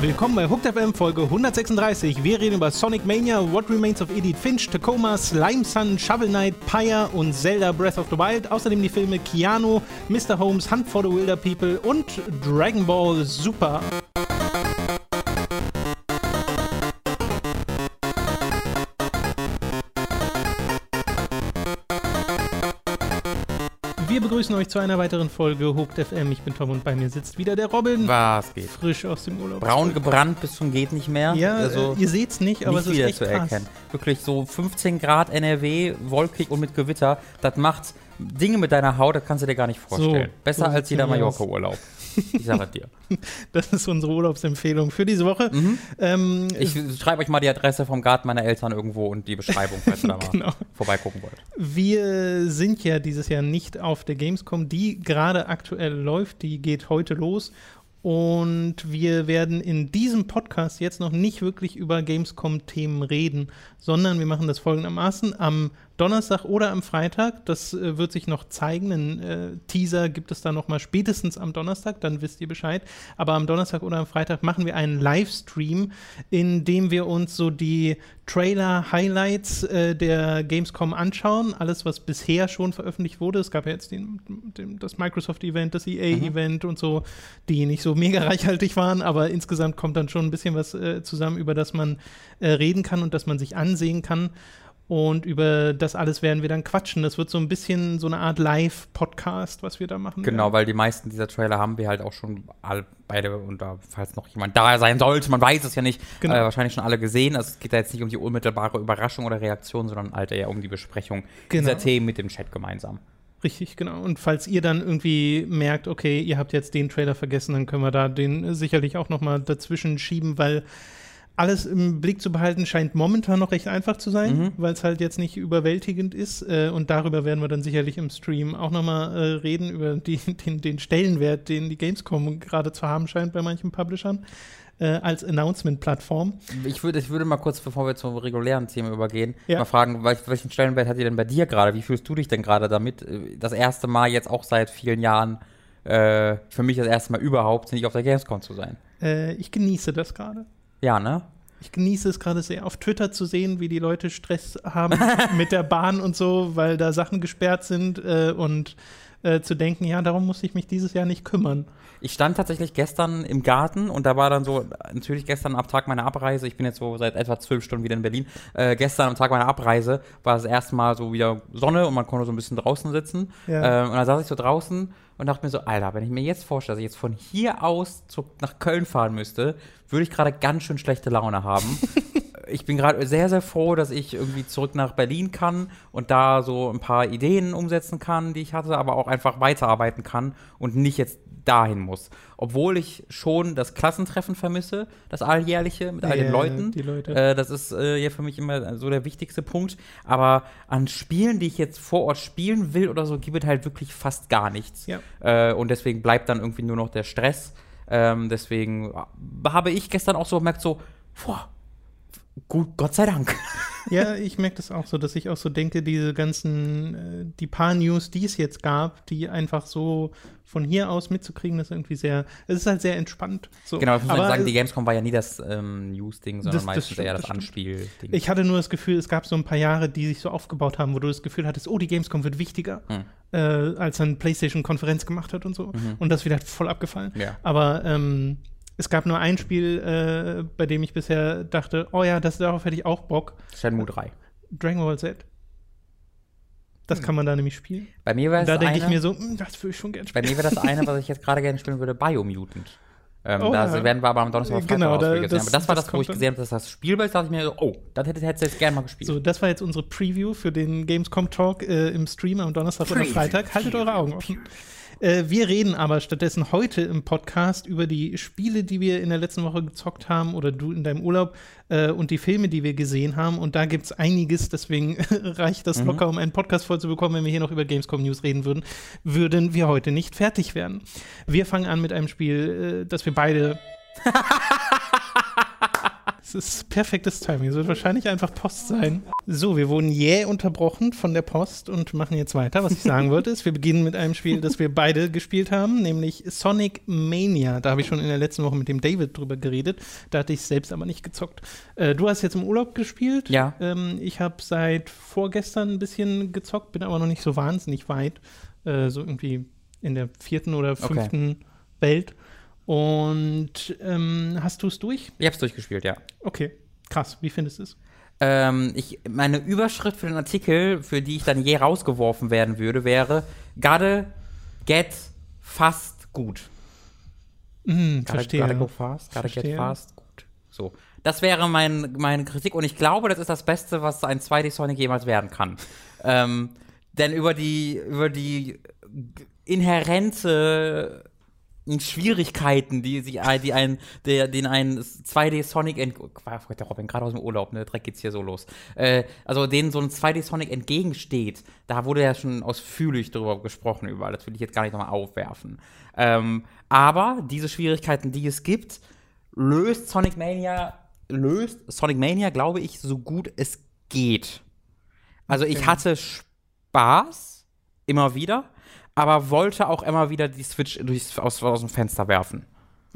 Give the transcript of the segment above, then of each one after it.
Willkommen bei Hooked FM Folge 136. Wir reden über Sonic Mania, What Remains of Edith Finch, Tacoma, Slime Sun, Shovel Knight, Pyre und Zelda Breath of the Wild. Außerdem die Filme Keanu, Mr. Holmes, Hunt for the Wilder People und Dragon Ball Super. Begrüßen euch zu einer weiteren Folge Hooked FM. Ich bin Tom und bei mir sitzt wieder der Robin. Was geht? Frisch aus dem Urlaub. Braun gebrannt bis zum geht nicht mehr. Ja, also äh, ihr seht's nicht, aber nicht es ist wieder echt zu krass. erkennen. Wirklich so 15 Grad NRW, wolkig und mit Gewitter. Das macht Dinge mit deiner Haut, das kannst du dir gar nicht vorstellen. So, Besser so als jeder. Mallorca-Urlaub. Ich sage dir. Das ist unsere Urlaubsempfehlung für diese Woche. Ähm, Ich schreibe euch mal die Adresse vom Garten meiner Eltern irgendwo und die Beschreibung, falls ihr da mal Genau. vorbeigucken wollt. Wir sind ja dieses Jahr nicht auf der Gamescom, die gerade aktuell läuft, die geht heute los. Und wir werden in diesem Podcast jetzt noch nicht wirklich über Gamescom-Themen reden, sondern wir machen das folgendermaßen. Am Donnerstag oder am Freitag, das äh, wird sich noch zeigen. Einen äh, Teaser gibt es da noch mal spätestens am Donnerstag, dann wisst ihr Bescheid. Aber am Donnerstag oder am Freitag machen wir einen Livestream, in dem wir uns so die Trailer-Highlights äh, der Gamescom anschauen. Alles, was bisher schon veröffentlicht wurde. Es gab ja jetzt den, den, das Microsoft-Event, das EA-Event und so, die nicht so mega reichhaltig waren, aber insgesamt kommt dann schon ein bisschen was äh, zusammen, über das man äh, reden kann und das man sich ansehen kann. Und über das alles werden wir dann quatschen. Das wird so ein bisschen so eine Art Live-Podcast, was wir da machen. Genau, weil die meisten dieser Trailer haben wir halt auch schon all, beide, und da, falls noch jemand da sein sollte, man weiß es ja nicht, Genau. äh, wahrscheinlich schon alle gesehen. Also es geht da jetzt nicht um die unmittelbare Überraschung oder Reaktion, sondern halt eher um die Besprechung Genau. dieser Themen mit dem Chat gemeinsam. Richtig, genau. Und falls ihr dann irgendwie merkt, okay, ihr habt jetzt den Trailer vergessen, dann können wir da den sicherlich auch noch mal dazwischen schieben, weil alles im Blick zu behalten scheint momentan noch recht einfach zu sein, Mhm. weil es halt jetzt nicht überwältigend ist. Äh, und darüber werden wir dann sicherlich im Stream auch noch mal äh, reden, über die, den, den Stellenwert, den die Gamescom gerade zu haben scheint bei manchen Publishern äh, als Announcement-Plattform. Ich würde, ich würde mal kurz, bevor wir zum regulären Thema übergehen, Ja. mal fragen, wel- welchen Stellenwert hat ihr denn bei dir gerade? Wie fühlst du dich denn gerade damit? Das erste Mal jetzt auch seit vielen Jahren, für mich das erste Mal überhaupt, nicht auf der Gamescom zu sein. Ich genieße das gerade. Ja, ne? Ich genieße es gerade sehr, auf Twitter zu sehen, wie die Leute Stress haben mit der Bahn und so, weil da Sachen gesperrt sind äh, und äh, zu denken, ja, darum muss ich mich dieses Jahr nicht kümmern. Ich stand tatsächlich gestern im Garten und da war dann so, natürlich gestern am Tag meiner Abreise, ich bin jetzt so seit etwa zwölf Stunden wieder in Berlin, äh, gestern am Tag meiner Abreise war das erste Mal so wieder Sonne und man konnte so ein bisschen draußen sitzen. Ja. Ähm, und dann saß ich so draußen und dachte mir so, Alter, wenn ich mir jetzt vorstelle, dass ich jetzt von hier aus zu, nach Köln fahren müsste, würde ich gerade ganz schön schlechte Laune haben. ich bin gerade sehr, sehr froh, dass ich irgendwie zurück nach Berlin kann und da so ein paar Ideen umsetzen kann, die ich hatte, aber auch einfach weiterarbeiten kann und nicht jetzt dahin muss. Obwohl ich schon das Klassentreffen vermisse, das alljährliche mit all Ja, den Leuten. die Leute. Äh, das ist äh, ja für mich immer so der wichtigste Punkt. Aber an Spielen, die ich jetzt vor Ort spielen will oder so, gibt es halt wirklich fast gar nichts. Ja. Äh, und deswegen bleibt dann irgendwie nur noch der Stress. Ähm, deswegen äh, habe ich gestern auch so gemerkt, so, boah, gut, Gott sei Dank. Ja, ich merke das auch so, dass ich auch so denke, diese ganzen, äh, die paar News, die es jetzt gab, die einfach so von hier aus mitzukriegen, das ist irgendwie sehr, es ist halt sehr entspannt. So. Genau, das muss Aber, sagen, äh, die Gamescom war ja nie das ähm, News-Ding, sondern Das- das meistens stimmt, eher das das. Anspiel-Ding. Ich hatte nur das Gefühl, es gab so ein paar Jahre, die sich so aufgebaut haben, wo du das Gefühl hattest, oh, die Gamescom wird wichtiger, Hm. äh, als dann PlayStation Konferenz gemacht hat und so. Und das wieder voll abgefallen. Ja. Aber ähm, es gab nur ein Spiel, äh, bei dem ich bisher dachte, oh ja, das, darauf hätte ich auch Bock. Shenmue 3. Dragon Ball Z. Das kann man da nämlich spielen. Bei mir war da denke ich mir so, "Hm, das würde ich schon gerne Bei spielen. mir wäre das eine, was ich jetzt gerade gerne spielen würde, Biomutant. Ähm, Oh, da ja. werden wir aber am Donnerstag und Genau, da- das- Aber das war das das, wo ich gesehen habe, dass das Spielbild, dachte ich mir so, oh, das hätte hättest du jetzt gerne mal gespielt. So, das war jetzt unsere Preview für den Gamescom Talk äh, im Stream am Donnerstag oder Preview, Freitag. Haltet eure Augen offen. Äh, wir reden aber stattdessen heute im Podcast über die Spiele, die wir in der letzten Woche gezockt haben oder du in deinem Urlaub äh, und die Filme, die wir gesehen haben. Und da gibt es einiges, deswegen reicht das locker, um einen Podcast voll zu bekommen. Wenn wir hier noch über Gamescom News reden würden, würden wir heute nicht fertig werden. Wir fangen an mit einem Spiel, äh, das wir beide Es ist perfektes Timing. Es wird wahrscheinlich einfach Post sein. So, wir wurden jäh unterbrochen von der Post und machen jetzt weiter. Was ich sagen wollte, ist, wir beginnen mit einem Spiel, das wir beide gespielt haben, nämlich Sonic Mania. Da habe ich schon in der letzten Woche mit dem David drüber geredet. Da hatte ich selbst aber nicht gezockt. Äh, du hast jetzt im Urlaub gespielt. Ja. Ähm, ich habe seit vorgestern ein bisschen gezockt, bin aber noch nicht so wahnsinnig weit. Äh, so irgendwie in der vierten oder fünften Welt. Und ähm, hast du es durch? Ich hab's durchgespielt, ja. Okay, krass. Wie findest du es? Ähm, ich, meine Überschrift für den Artikel, für die ich dann je rausgeworfen werden würde, wäre Gotta get fast gut. Hm, Gotta, verstehe. gotta go fast, gotta Verstehe. get fast gut. So. Das wäre mein, meine Kritik und ich glaube, das ist das Beste, was ein 2D Sonic jemals werden kann. ähm, denn über die, über die inhärente Schwierigkeiten, die sich ein, die ein, der, den ein 2D Sonic ent oh, der Robin gerade aus dem Urlaub, ne, Dreck geht's hier so los. Äh, also denen so ein 2D Sonic entgegensteht, da wurde ja schon ausführlich drüber gesprochen überall. Das will ich jetzt gar nicht nochmal aufwerfen. Ähm, aber diese Schwierigkeiten, die es gibt, löst Sonic Mania, löst Sonic Mania, glaube ich, so gut es geht. Also ich hatte Spaß, immer wieder, aber wollte auch immer wieder die Switch durchs, aus, aus dem Fenster werfen.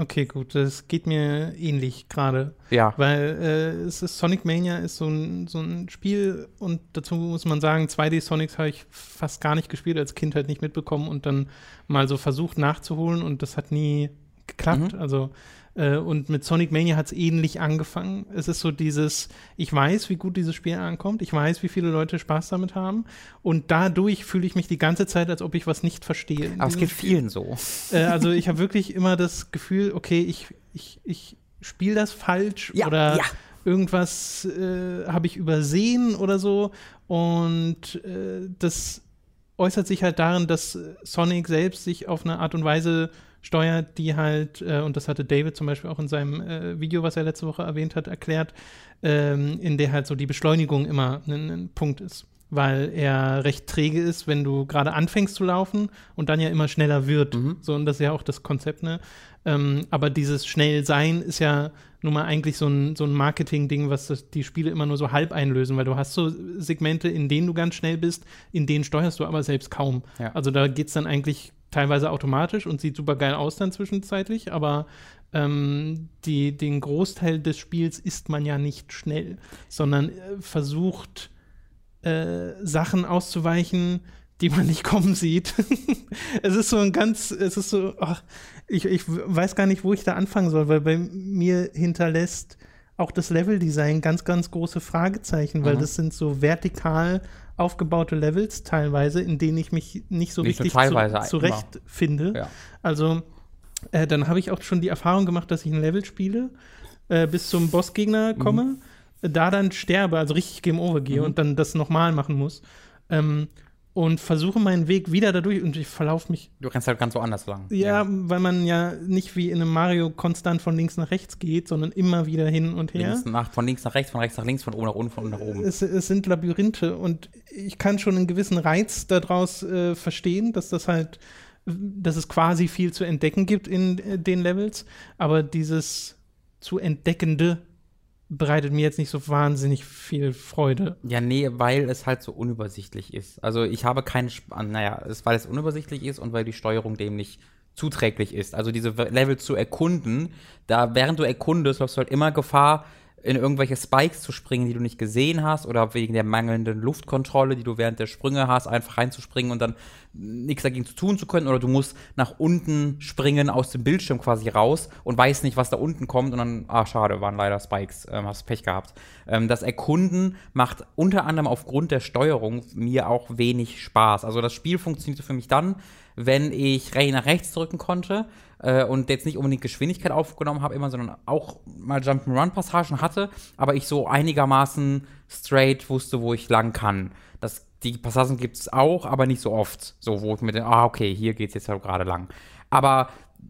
Okay, gut. Das geht mir ähnlich gerade. Ja. Weil äh, es ist Sonic Mania ist so ein, so ein Spiel und dazu muss man sagen, 2D Sonics habe ich fast gar nicht gespielt, als Kind halt nicht mitbekommen und dann mal so versucht nachzuholen und das hat nie geklappt. Mhm. Also und mit Sonic Mania hat es ähnlich angefangen. Es ist so dieses, ich weiß, wie gut dieses Spiel ankommt, ich weiß, wie viele Leute Spaß damit haben und dadurch fühle ich mich die ganze Zeit, als ob ich was nicht verstehe. Aber es geht Spiel. vielen so. Äh, also ich habe wirklich immer das Gefühl, okay, ich, ich, ich spiele das falsch Ja, oder ja. irgendwas äh, habe ich übersehen oder so. Und äh, das äußert sich halt darin, dass Sonic selbst sich auf eine Art und Weise steuert, die halt, äh, und das hatte David zum Beispiel auch in seinem äh, Video, was er letzte Woche erwähnt hat, erklärt, ähm, in der halt so die Beschleunigung immer ein, ein Punkt ist. Weil er recht träge ist, wenn du gerade anfängst zu laufen und dann ja immer schneller wird. Mhm. So, und das ist ja auch das Konzept, ne? Ähm, aber dieses Schnellsein ist ja nun mal eigentlich so ein, so ein Marketing-Ding, was das, die Spiele immer nur so halb einlösen, weil du hast so Segmente, in denen du ganz schnell bist, in denen steuerst du aber selbst kaum. Ja. Also da geht es dann eigentlich teilweise automatisch und sieht super geil aus dann zwischenzeitlich, aber ähm, die, den Großteil des Spiels ist man ja nicht schnell, sondern äh, versucht äh, Sachen auszuweichen, die man nicht kommen sieht. es ist so ein ganz, es ist so, ach, ich, ich weiß gar nicht, wo ich da anfangen soll, weil bei mir hinterlässt auch das Leveldesign ganz, ganz große Fragezeichen, weil Mhm. das sind so vertikal aufgebaute Levels teilweise, in denen ich mich nicht so Nicht richtig zu, zurechtfinde. Ja. Also, äh, dann habe ich auch schon die Erfahrung gemacht, dass ich ein Level spiele, äh, bis zum Bossgegner Mhm. komme, äh, da dann sterbe, also richtig Game Over gehe Mhm. und dann das nochmal machen muss. Ähm, und versuche meinen Weg wieder dadurch und ich verlaufe mich. Du rennst halt ganz woanders lang. Ja, weil man ja nicht wie in einem Mario konstant von links nach rechts geht, sondern immer wieder hin und her. Links nach, von links nach rechts, von rechts nach links, von oben nach unten, von unten nach oben. Es, es sind Labyrinthe und ich kann schon einen gewissen Reiz daraus äh, verstehen, dass das halt, dass es quasi viel zu entdecken gibt in äh, den Levels, aber dieses zu entdeckende bereitet mir jetzt nicht so wahnsinnig viel Freude. Ja, nee, weil es halt so unübersichtlich ist. Also ich habe keine, Sp naja, es, weil es unübersichtlich ist und weil die Steuerung dem nicht zuträglich ist. Also diese Level zu erkunden, da während du erkundest, läufst du halt immer Gefahr, in irgendwelche Spikes zu springen, die du nicht gesehen hast, oder wegen der mangelnden Luftkontrolle, die du während der Sprünge hast, einfach reinzuspringen und dann nichts dagegen zu tun zu können, oder du musst nach unten springen aus dem Bildschirm quasi raus und weißt nicht, was da unten kommt, und dann, ah, schade, waren leider Spikes, ähm, hast Pech gehabt. Ähm, das Erkunden macht unter anderem aufgrund der Steuerung mir auch wenig Spaß. Also das Spiel funktionierte für mich dann, wenn ich nach rechts drücken konnte äh, und jetzt nicht unbedingt Geschwindigkeit aufgenommen habe, immer, sondern auch mal Jump'n'Run-Passagen hatte, aber ich so einigermaßen straight wusste, wo ich lang kann. Das, die Passagen gibt es auch, aber nicht so oft. So, wo ich mir denke, ah, okay, hier geht's jetzt halt gerade lang. Aber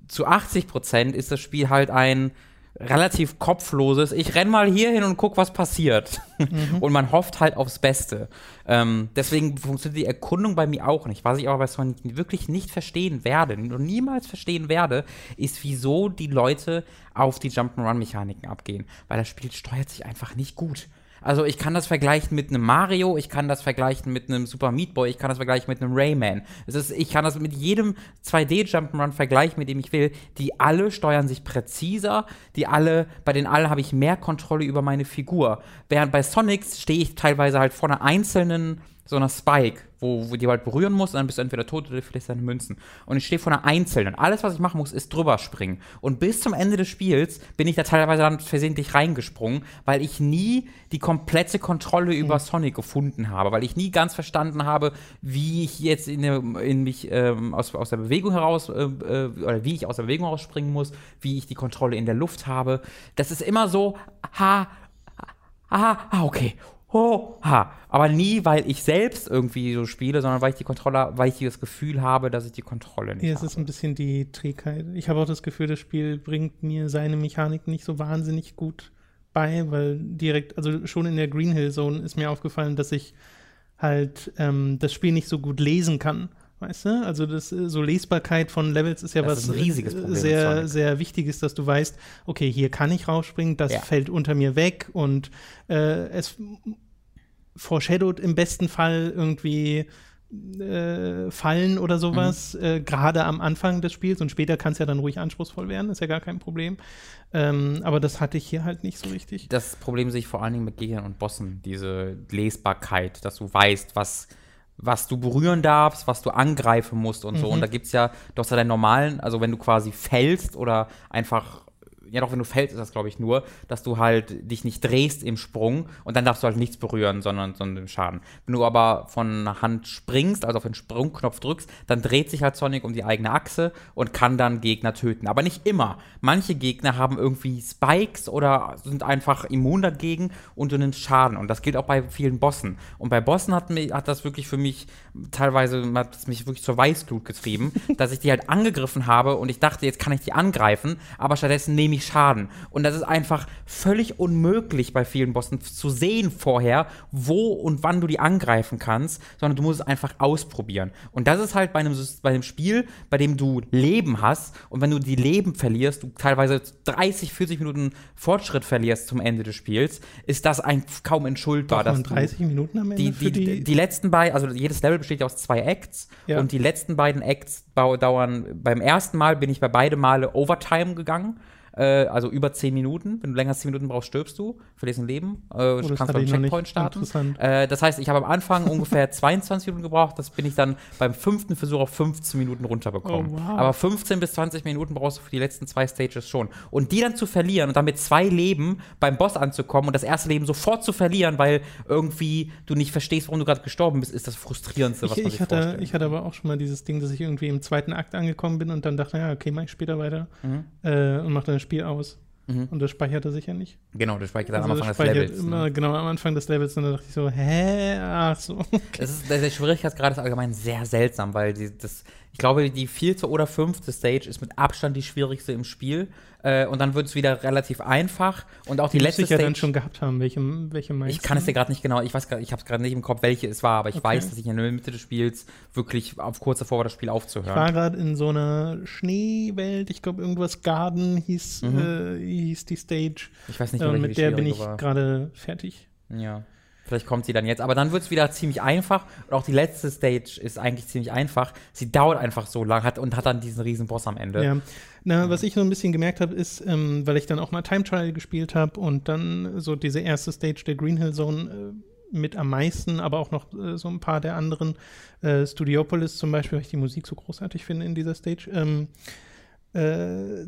zu 80 Prozent ist das Spiel halt ein relativ kopfloses, ich renn mal hier hin und guck, was passiert. Mhm. Und man hofft halt aufs Beste. Ähm, deswegen funktioniert die Erkundung bei mir auch nicht. Was ich aber bei Sonic wirklich nicht verstehen werde und niemals verstehen werde, ist, wieso die Leute auf die Jump'n'Run-Mechaniken abgehen. Weil das Spiel steuert sich einfach nicht gut. Also ich kann das vergleichen mit einem Mario, ich kann das vergleichen mit einem Super Meat Boy, ich kann das vergleichen mit einem Rayman. Es ist, ich kann das mit jedem 2D Jump'n'Run vergleichen, mit dem ich will. Die alle steuern sich präziser, die alle, bei den allen habe ich mehr Kontrolle über meine Figur. Während bei Sonics stehe ich teilweise halt vor einer einzelnen so einer Spike, wo, wo die halt berühren muss, und dann bist du entweder tot oder vielleicht deine Münzen. Und ich stehe vor einer einzelnen. Alles, was ich machen muss, ist drüber springen. Und bis zum Ende des Spiels bin ich da teilweise dann versehentlich reingesprungen, weil ich nie die komplette Kontrolle über mhm. Sonic gefunden habe, weil ich nie ganz verstanden habe, wie ich jetzt in, in mich ähm, aus, aus der Bewegung heraus, äh, äh, oder wie ich aus der Bewegung rausspringen muss, wie ich die Kontrolle in der Luft habe. Das ist immer so, ha, aha, ah, okay ho, ha. Aber nie, weil ich selbst irgendwie so spiele, sondern weil ich die Kontrolle, weil ich das Gefühl habe, dass ich die Kontrolle nicht ja, habe. es ist ein bisschen die Trägheit. Ich habe auch das Gefühl, das Spiel bringt mir seine Mechanik nicht so wahnsinnig gut bei, weil direkt, also schon in der Green Hill Zone ist mir aufgefallen, dass ich halt ähm, das Spiel nicht so gut lesen kann. Weißt du? Also das äh, so Lesbarkeit von Levels ist ja das was ist ein riesiges Problem sehr sehr wichtiges, dass du weißt, okay, hier kann ich rausspringen, das ja. fällt unter mir weg und äh, es foreshadowed im besten Fall irgendwie äh, fallen oder sowas, mhm. äh, gerade am Anfang des Spiels und später kann es ja dann ruhig anspruchsvoll werden, ist ja gar kein Problem. Ähm, aber das hatte ich hier halt nicht so richtig. Das Problem sehe ich vor allen Dingen mit Gegnern und Bossen, diese Lesbarkeit, dass du weißt, was was du berühren darfst, was du angreifen musst und mhm. so. Und da gibt es ja, du hast ja deinen normalen, also wenn du quasi fällst oder einfach ja doch, wenn du fällst, ist das, glaube ich, nur, dass du halt dich nicht drehst im Sprung und dann darfst du halt nichts berühren, sondern, sondern Schaden. Wenn du aber von Hand springst, also auf den Sprungknopf drückst, dann dreht sich halt Sonic um die eigene Achse und kann dann Gegner töten. Aber nicht immer. Manche Gegner haben irgendwie Spikes oder sind einfach immun dagegen und du nimmst Schaden. Und das gilt auch bei vielen Bossen. Und bei Bossen hat, mich, hat das wirklich für mich teilweise, hat es mich wirklich zur Weißglut getrieben, dass ich die halt angegriffen habe und ich dachte, jetzt kann ich die angreifen, aber stattdessen nehme ich Schaden. Und das ist einfach völlig unmöglich bei vielen Bossen zu sehen vorher, wo und wann du die angreifen kannst, sondern du musst es einfach ausprobieren. Und das ist halt bei einem, bei einem Spiel, bei dem du Leben hast und wenn du die Leben verlierst, du teilweise 30, 40 Minuten Fortschritt verlierst zum Ende des Spiels, ist das ein, kaum entschuldbar. Doch, 30 Minuten am Ende die, die, die, die letzten beiden, also jedes Level besteht ja aus zwei Acts ja. und die letzten beiden Acts dauern, beim ersten Mal bin ich bei beide Male Overtime gegangen äh, also über 10 Minuten. Wenn du länger als 10 Minuten brauchst, stirbst du, verlierst ein Leben. Äh, oh, du kannst beim Checkpoint starten. Äh, das heißt, ich habe am Anfang ungefähr 22 Minuten gebraucht. Das bin ich dann beim fünften Versuch auf 15 Minuten runterbekommen. Oh, wow. Aber 15 bis 20 Minuten brauchst du für die letzten zwei Stages schon. Und die dann zu verlieren und dann mit zwei Leben beim Boss anzukommen und das erste Leben sofort zu verlieren, weil irgendwie du nicht verstehst, warum du gerade gestorben bist, ist das frustrierendste, was ich, man sich ich hatte, vorstellt. Ich hatte aber auch schon mal dieses Ding, dass ich irgendwie im zweiten Akt angekommen bin und dann dachte, ja, okay, mach ich später weiter mhm. äh, und mach dann Spiel aus. Mhm. Und das speichert er sicher nicht. Genau, das speichert also am Anfang des Levels. Immer, ne? Genau, am Anfang des Levels. Und dann dachte ich so, hä? Ach so. Okay. Das ist, der Schwierigkeitsgrad ist allgemein sehr seltsam, weil die, das, ich glaube, die vierte oder fünfte Stage ist mit Abstand die schwierigste im Spiel. Äh, und dann wird es wieder relativ einfach. Und auch die, die letzte Stage. ja dann schon gehabt haben, welche, welche meinst Ich kann es dir gerade nicht genau, ich weiß ich habe es gerade nicht im Kopf, welche es war, aber ich okay. weiß, dass ich in der Mitte des Spiels wirklich auf kurz davor war, das Spiel aufzuhören. Ich war gerade in so einer Schneewelt, ich glaube, irgendwas Garden hieß, mhm. äh, hieß die Stage. Ich weiß nicht, äh, mit der bin ich gerade fertig. Ja. Vielleicht kommt sie dann jetzt. Aber dann wird es wieder ziemlich einfach. Und auch die letzte Stage ist eigentlich ziemlich einfach. Sie dauert einfach so lang hat, und hat dann diesen riesen Boss am Ende. Ja. Na, was ich so ein bisschen gemerkt habe, ist, ähm, weil ich dann auch mal Time Trial gespielt habe und dann so diese erste Stage der Green Hill Zone äh, mit am meisten, aber auch noch äh, so ein paar der anderen. Äh, Studiopolis zum Beispiel, weil ich die Musik so großartig finde in dieser Stage. Ähm, äh,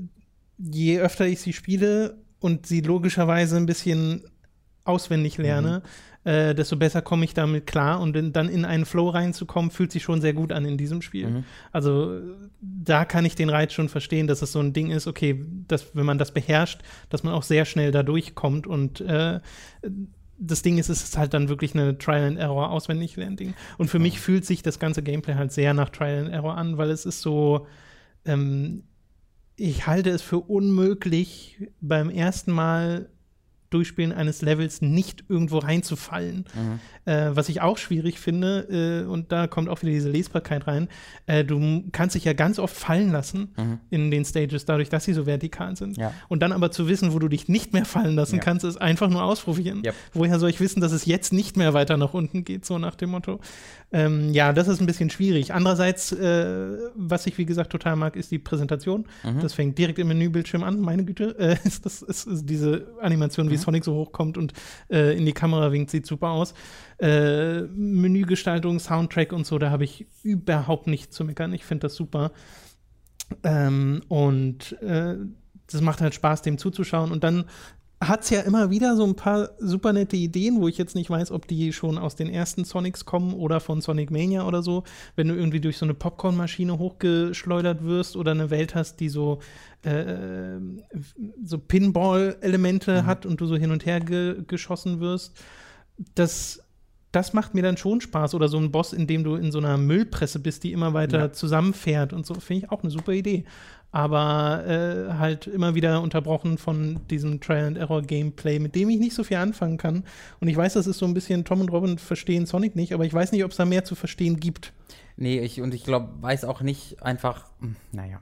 je öfter ich sie spiele und sie logischerweise ein bisschen auswendig lerne, mhm äh, desto besser komme ich damit klar. Und in, dann in einen Flow reinzukommen, fühlt sich schon sehr gut an in diesem Spiel. Mhm. Also da kann ich den Reiz schon verstehen, dass es so ein Ding ist, okay, dass, wenn man das beherrscht, dass man auch sehr schnell da durchkommt und äh, das Ding ist, es ist halt dann wirklich eine Trial and Error auswendig lernen Ding. Und für mhm. mich fühlt sich das ganze Gameplay halt sehr nach Trial and Error an, weil es ist so, ähm, ich halte es für unmöglich, beim ersten Mal Durchspielen eines Levels nicht irgendwo reinzufallen. Mhm. Äh, was ich auch schwierig finde, äh, und da kommt auch wieder diese Lesbarkeit rein, äh, du kannst dich ja ganz oft fallen lassen Mhm. in den Stages, dadurch, dass sie so vertikal sind. Ja. Und dann aber zu wissen, wo du dich nicht mehr fallen lassen Ja. kannst, ist einfach nur ausprobieren. Yep. Woher soll ich wissen, dass es jetzt nicht mehr weiter nach unten geht, so nach dem Motto. Ähm, ja, das ist ein bisschen schwierig. Andererseits, äh, was ich wie gesagt total mag, ist die Präsentation. Mhm. Das fängt direkt im Menübildschirm an, meine Güte. Äh, ist das ist, ist diese Animation, wie Mhm. Sonic so hochkommt und äh, in die Kamera winkt, sieht super aus. Äh, Menügestaltung, Soundtrack und so, da habe ich überhaupt nichts zu meckern. Ich finde das super. Ähm, und äh, das macht halt Spaß, dem zuzuschauen. Und dann hat es ja immer wieder so ein paar super nette Ideen, wo ich jetzt nicht weiß, ob die schon aus den ersten Sonics kommen oder von Sonic Mania oder so. Wenn du irgendwie durch so eine Popcornmaschine hochgeschleudert wirst oder eine Welt hast, die so, äh, so Pinball-Elemente hat und du so hin und her ge geschossen wirst. Das das macht mir dann schon Spaß. Oder so ein Boss, in dem du in so einer Müllpresse bist, die immer weiter Ja. zusammenfährt und so, finde ich auch eine super Idee. Aber äh, halt immer wieder unterbrochen von diesem Trial-and-Error-Gameplay, mit dem ich nicht so viel anfangen kann. Und ich weiß, das ist so ein bisschen Tom und Robin verstehen Sonic nicht, aber ich weiß nicht, ob es da mehr zu verstehen gibt. Nee, ich, und ich glaube, weiß auch nicht einfach, hm, naja.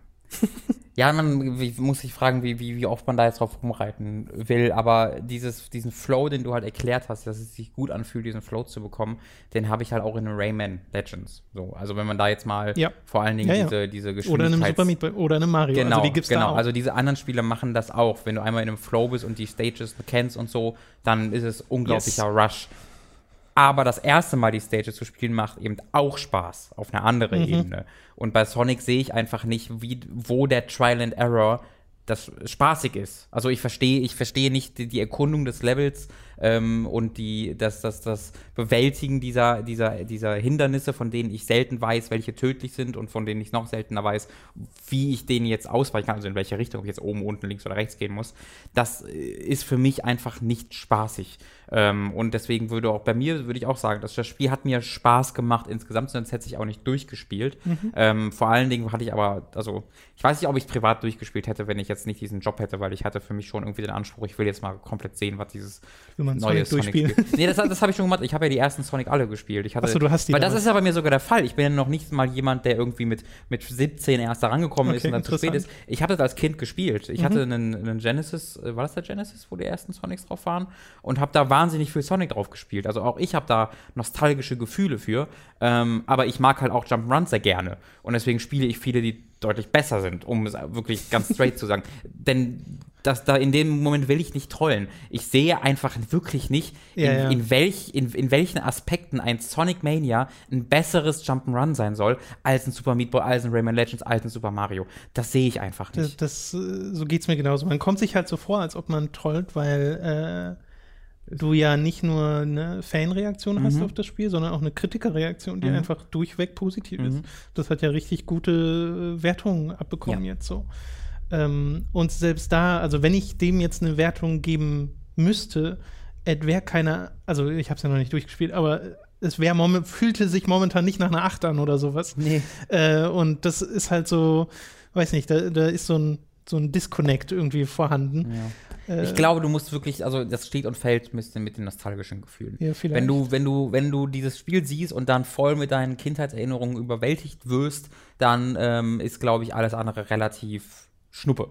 Ja, man muss sich fragen, wie, wie, wie oft man da jetzt drauf rumreiten will, aber dieses, diesen Flow, den du halt erklärt hast, dass es sich gut anfühlt, diesen Flow zu bekommen, den habe ich halt auch in Rayman Legends. So, also wenn man da jetzt mal Ja. vor allen Dingen Ja, ja. diese, diese Oder einem Geschwindigkeits- Super Meat Boy oder einem Mario. Genau, also die gibt's genau. da auch. Also diese anderen Spiele machen das auch. Wenn du einmal in einem Flow bist und die Stages kennst und so, dann ist es unglaublicher Rush. Aber das erste Mal die Stages zu spielen macht eben auch Spaß auf einer anderen Mhm. Ebene. Und bei Sonic sehe ich einfach nicht, wie, wo der Trial and Error das spaßig ist. Also ich verstehe, ich verstehe nicht die, die Erkundung des Levels ähm, und die, das, das, das Bewältigen dieser, dieser, dieser Hindernisse, von denen ich selten weiß, welche tödlich sind und von denen ich noch seltener weiß, wie ich denen jetzt ausweichen kann, also in welche Richtung, ich jetzt oben, unten, links oder rechts gehen muss. Das äh, ist für mich einfach nicht spaßig. Ähm, und deswegen würde auch bei mir, würde ich auch sagen, dass das Spiel hat mir Spaß gemacht insgesamt, sonst hätte ich auch nicht durchgespielt. Ähm, vor allen Dingen hatte ich aber, also ich weiß nicht, ob ich es privat durchgespielt hätte, wenn ich jetzt nicht diesen Job hätte, weil ich hatte für mich schon irgendwie den Anspruch, ich will jetzt mal komplett sehen, was dieses neue Sonic Sonic durchspielen? Spiel. Nee, das, das habe ich schon gemacht. Ich habe ja die ersten Sonic alle gespielt. Ich hatte, Ach so, du hast die Weil das ist ja bei mir sogar der Fall. Ich bin ja noch nicht mal jemand, der irgendwie mit, mit 17 erst da rangekommen ist Okay, und dann zu spät ist. Ich habe das als Kind gespielt. Ich Mhm. hatte einen, einen Genesis, äh, war das der Genesis, wo die ersten Sonics drauf waren? Und habe da wahnsinnig viel Sonic drauf gespielt. Also auch ich habe da nostalgische Gefühle für. Ähm, aber ich mag halt auch Jump'n'Runs sehr gerne. Und deswegen spiele ich viele, die deutlich besser sind, um es wirklich ganz straight zu sagen. Denn das, da in dem Moment will ich nicht trollen. Ich sehe einfach wirklich nicht, in, Ja, ja. in, welch, in, in welchen Aspekten ein Sonic Mania ein besseres Jump'n'Run sein soll, als ein Super Meat Boy, als ein Rayman Legends, als ein Super Mario. Das sehe ich einfach Das, nicht. das, äh, so geht's mir genauso. Man kommt sich halt so vor, als ob man trollt, weil äh, du ja nicht nur eine Fanreaktion hast Mhm. auf das Spiel, sondern auch eine Kritikerreaktion, die Mhm. einfach durchweg positiv ist. Mhm. Das hat ja richtig gute äh, Wertungen abbekommen Ja. jetzt so. Ähm, und selbst da, also wenn ich dem jetzt eine Wertung geben müsste, es wäre keine, also ich habe es ja noch nicht durchgespielt, aber es wäre fühlte sich momentan nicht nach einer 8 an oder sowas. Nee. Äh, und das ist halt so, weiß nicht, da, da ist so ein, so ein Disconnect irgendwie vorhanden. Ja. Äh, Ich glaube, du musst wirklich, also das steht und fällt müsste mit den nostalgischen Gefühlen. Ja, vielleicht. Wenn du, wenn du, wenn du dieses Spiel siehst und dann voll mit deinen Kindheitserinnerungen überwältigt wirst, dann ähm, ist, glaube ich, alles andere relativ Schnuppe.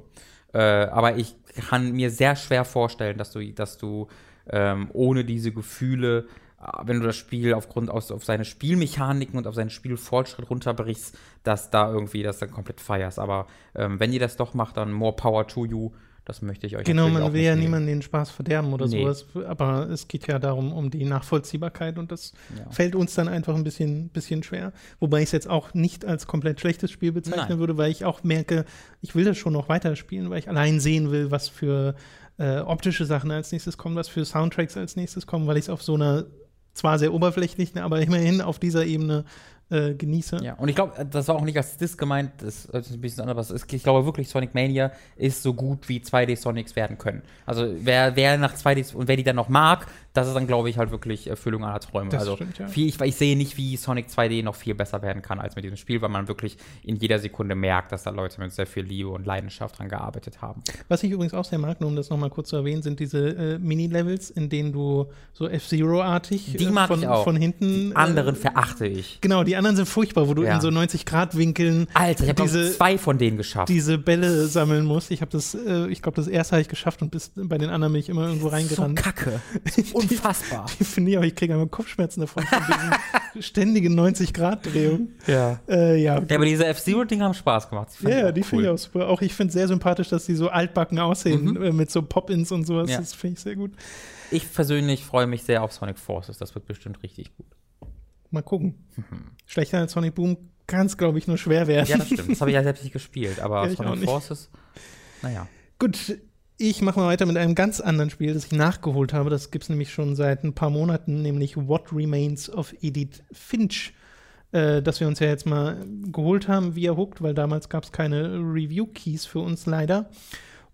Äh, aber ich kann mir sehr schwer vorstellen, dass du, dass du ähm, ohne diese Gefühle, äh, wenn du das Spiel aufgrund aus, auf seine Spielmechaniken und auf seinen Spielfortschritt runterbrichst, dass da irgendwie das dann komplett feierst. Aber ähm, wenn ihr das doch macht, dann more power to you. Das möchte ich euch Genau, man will ja niemanden den Spaß verderben oder Nee. sowas. Aber es geht ja darum, um die Nachvollziehbarkeit und das Ja. fällt uns dann einfach ein bisschen, bisschen schwer. Wobei ich es jetzt auch nicht als komplett schlechtes Spiel bezeichnen Nein. würde, weil ich auch merke, ich will das schon noch weiterspielen, weil ich allein sehen will, was für äh, optische Sachen als nächstes kommen, was für Soundtracks als nächstes kommen, weil ich es auf so einer zwar sehr oberflächlichen, aber immerhin auf dieser Ebene äh, genieße. Ja, und ich glaube, das war auch nicht als Diss gemeint, das ist ein bisschen anders. Ich glaube wirklich, Sonic Mania ist so gut, wie 2D Sonics werden können. Also wer, wer nach 2D und wer die dann noch mag, das ist dann, glaube ich, halt wirklich Erfüllung aller Träume. Das also stimmt, ja. viel, ich, ich sehe nicht, wie Sonic 2D noch viel besser werden kann als mit diesem Spiel, weil man wirklich in jeder Sekunde merkt, dass da Leute mit sehr viel Liebe und Leidenschaft dran gearbeitet haben. Was ich übrigens auch sehr mag, nur um das nochmal kurz zu erwähnen, sind diese äh, Mini-Levels, in denen du so F-Zero-artig Die mag von, von hinten. Die anderen äh, verachte ich. Genau, die anderen sind furchtbar, wo du Ja. in so 90-Grad-Winkeln Alter, ich habe diese, zwei von denen geschafft. diese Bälle sammeln musst. Ich habe das, äh, ich glaube, das erste habe ich geschafft und bis bei den anderen bin ich immer irgendwo so reingerannt. kacke. Unfassbar. Ich finde ich, aber ich kriege einfach Kopfschmerzen davon, von diesen ständigen 90-Grad-Drehungen. ja. Äh, ja. Ja, aber diese F-Zero-Dinger haben Spaß gemacht. Ja, ja, die finde ich auch super. Auch ich finde es sehr sympathisch, dass die so altbacken aussehen, Mhm. äh, mit so Pop-Ins und sowas. Ja. Das finde ich sehr gut. Ich persönlich freue mich sehr auf Sonic Forces. Das wird bestimmt richtig gut. Mal gucken. Schlechter als Sonic Boom kann es, glaube ich, nur schwer werden. Ja, das stimmt. Das habe ich ja selbst nicht gespielt. Aber Ja, Sonic. Forces, naja. Gut, ich mache mal weiter mit einem ganz anderen Spiel, das ich nachgeholt habe. Das gibt es nämlich schon seit ein paar Monaten, nämlich What Remains of Edith Finch. Äh, das wir uns ja jetzt mal geholt haben via Hooked, weil damals gab es keine Review-Keys für uns leider.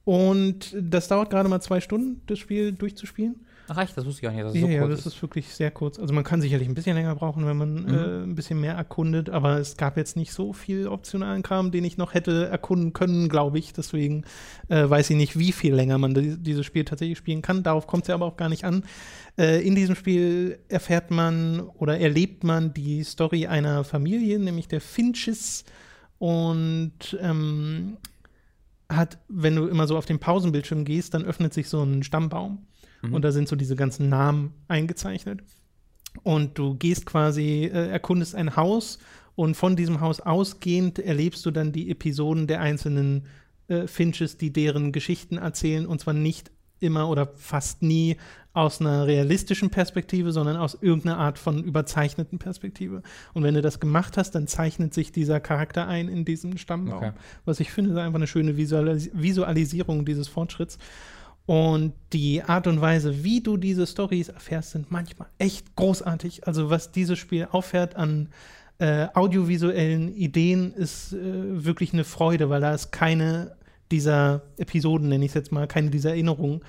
Und das dauert gerade mal zwei Stunden, das Spiel durchzuspielen. Ach echt, das wusste ich gar nicht, dass es Ja, so ja, das ist wirklich sehr kurz. Also man kann sicherlich ein bisschen länger brauchen, wenn man Mhm. äh, ein bisschen mehr erkundet, aber es gab jetzt nicht so viel optionalen Kram, den ich noch hätte erkunden können, glaube ich. Deswegen äh, weiß ich nicht, wie viel länger man di dieses Spiel tatsächlich spielen kann. Darauf kommt es ja aber auch gar nicht an. Äh, in diesem Spiel erfährt man oder erlebt man die Story einer Familie, nämlich der Finches. Und ähm, hat, wenn du immer so auf den Pausenbildschirm gehst, dann öffnet sich so ein Stammbaum. Mhm. Und da sind so diese ganzen Namen eingezeichnet. Und du gehst quasi, äh, erkundest ein Haus und von diesem Haus ausgehend erlebst du dann die Episoden der einzelnen äh, Finches, die deren Geschichten erzählen und zwar nicht immer oder fast nie aus einer realistischen Perspektive, sondern aus irgendeiner Art von überzeichneten Perspektive. Und wenn du das gemacht hast, dann zeichnet sich dieser Charakter ein in diesem Stammbaum. Okay. Was ich finde, ist einfach eine schöne Visualis Visualisierung dieses Fortschritts. Und die Art und Weise, wie du diese Stories erfährst, sind manchmal echt großartig. Also was dieses Spiel auffährt an äh, audiovisuellen Ideen, ist äh, wirklich eine Freude, weil da ist keine dieser Episoden, nenne ich es jetzt mal, keine dieser Erinnerungen,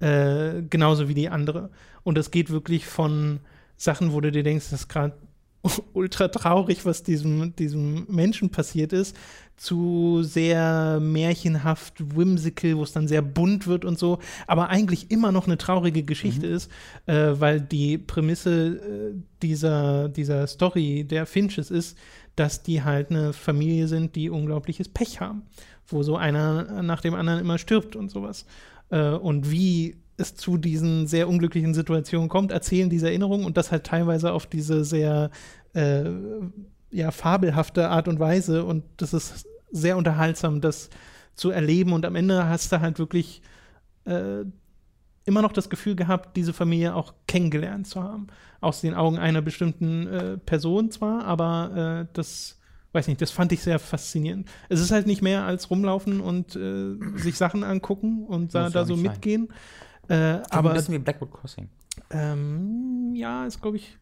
äh, genauso wie die andere. Und es geht wirklich von Sachen, wo du dir denkst, das ist gerade ultra traurig, was diesem, diesem Menschen passiert ist, zu sehr märchenhaft, whimsical, wo es dann sehr bunt wird und so, aber eigentlich immer noch eine traurige Geschichte ist, äh, weil die Prämisse äh, dieser, dieser Story der Finches ist, dass die halt eine Familie sind, die unglaubliches Pech haben, wo so einer nach dem anderen immer stirbt und sowas. Äh, und wie es zu diesen sehr unglücklichen Situationen kommt, erzählen diese Erinnerungen und das halt teilweise auf diese sehr äh, ja, fabelhafte Art und Weise und das ist sehr unterhaltsam, das zu erleben und am Ende hast du halt wirklich äh, immer noch das Gefühl gehabt, diese Familie auch kennengelernt zu haben. Aus den Augen einer bestimmten äh, Person zwar, aber äh, das, weiß nicht, das fand ich sehr faszinierend. Es ist halt nicht mehr als rumlaufen und äh, sich Sachen angucken und da, da so nicht sein. mitgehen. Äh, Aber aber ein bisschen wie Blackwood Crossing. ähm, ja, ist, glaube ich,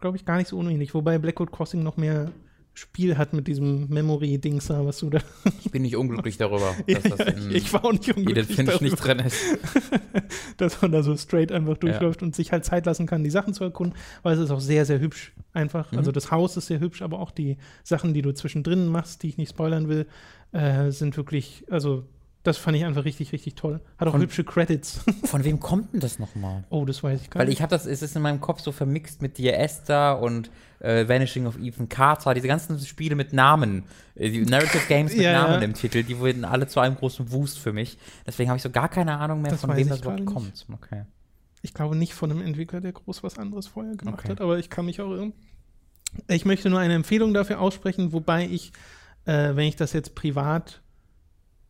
glaube ich, gar nicht so unähnlich. Wobei Blackwood Crossing noch mehr Spiel hat mit diesem Memory-Dings da, was du da. Ich bin nicht unglücklich darüber, Ja, dass das ich, in ich war auch nicht unglücklich Finch darüber, nicht drin ist. dass man da so straight einfach durchläuft und sich halt Zeit lassen kann, die Sachen zu erkunden, weil es ist auch sehr, sehr hübsch einfach. Mhm. Also das Haus ist sehr hübsch, aber auch die Sachen, die du zwischendrin machst, die ich nicht spoilern will, äh, sind wirklich, also das fand ich einfach richtig, richtig toll. Hat auch Von- hübsche Credits. Von wem kommt denn das nochmal? oh, das weiß ich gar Weil nicht. ich habe das, es ist in meinem Kopf so vermixt mit Dear Esther und äh, Vanishing of Ethan Carter, diese ganzen Spiele mit Namen, äh, die Narrative Games mit Ja, Namen ja. im Titel, die wurden alle zu einem großen Wust für mich. Deswegen habe ich so gar keine Ahnung mehr, Das von wem das gerade kommt. Okay. Ich glaube nicht von einem Entwickler, der groß was anderes vorher gemacht Okay. hat, aber ich kann mich auch irren. Ich möchte nur eine Empfehlung dafür aussprechen, wobei ich, äh, wenn ich das jetzt privat,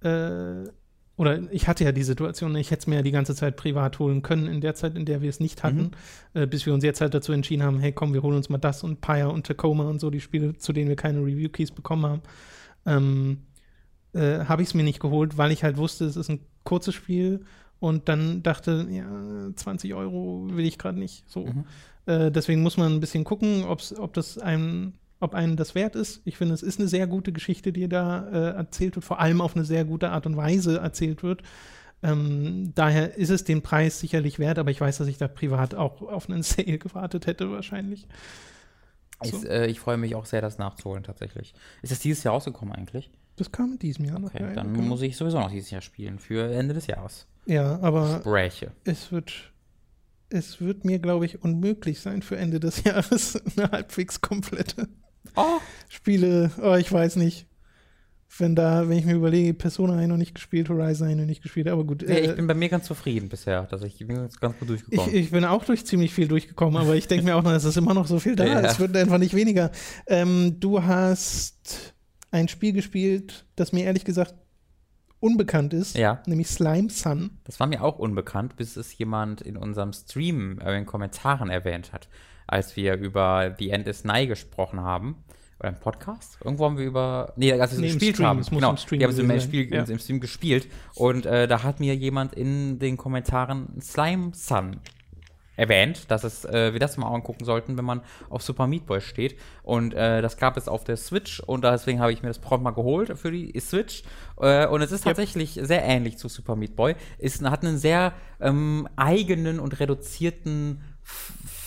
äh, oder ich hatte ja die Situation, ich hätte es mir ja die ganze Zeit privat holen können, in der Zeit, in der wir es nicht hatten, äh, bis wir uns jetzt halt dazu entschieden haben, hey komm, wir holen uns mal das und Pyre und Tacoma und so, die Spiele, zu denen wir keine Review-Keys bekommen haben. Ähm, äh, habe ich es mir nicht geholt, weil ich halt wusste, es ist ein kurzes Spiel und dann dachte, ja, 20 Euro will ich gerade nicht. So. Mhm. Äh, deswegen muss man ein bisschen gucken, ob's, ob das einem, ob einen das wert ist. Ich finde, es ist eine sehr gute Geschichte, die da äh, erzählt wird, vor allem auf eine sehr gute Art und Weise erzählt wird. Ähm, daher ist es den Preis sicherlich wert, aber ich weiß, dass ich da privat auch auf einen Sale gewartet hätte, wahrscheinlich. So. Ich, äh, ich freue mich auch sehr, das nachzuholen, tatsächlich. Ist das dieses Jahr rausgekommen eigentlich? Das kam in diesem Jahr noch. Okay, dann genau. muss ich sowieso noch dieses Jahr spielen, für Ende des Jahres. Ja, aber Spräche. es wird, es wird mir, glaube ich, unmöglich sein, für Ende des Jahres eine halbwegs komplette oh. Spiele, oh, ich weiß nicht wenn da, wenn ich mir überlege, Persona habe ich noch nicht gespielt, Horizon habe ich noch nicht gespielt, aber gut. Äh, ich bin bei mir ganz zufrieden bisher, dass ich, bin jetzt ganz gut durchgekommen. Ich, ich, bin auch durch ziemlich viel durchgekommen, aber ich denke mir auch noch, es ist immer noch so viel da, ja. es wird einfach nicht weniger. Ähm, du hast ein Spiel gespielt, das mir ehrlich gesagt unbekannt ist, ja. nämlich Slime Sun. Das war mir auch unbekannt, bis es jemand in unserem Stream äh, in den Kommentaren erwähnt hat, als wir über The End is Nigh gesprochen haben oder im Podcast? Irgendwo haben wir über, nee, als wir nee, gespielt haben. Genau, im Stream wir haben es im, Spiel, ja. im Stream gespielt und äh, da hat mir jemand in den Kommentaren Slime Sun erwähnt, dass es, äh, wir das mal angucken sollten, wenn man auf Super Meat Boy steht. Und äh, das gab es auf der Switch und deswegen habe ich mir das prompt mal geholt für die Switch. Äh, und es ist tatsächlich yep. sehr ähnlich zu Super Meat Boy. Es hat einen sehr ähm, eigenen und reduzierten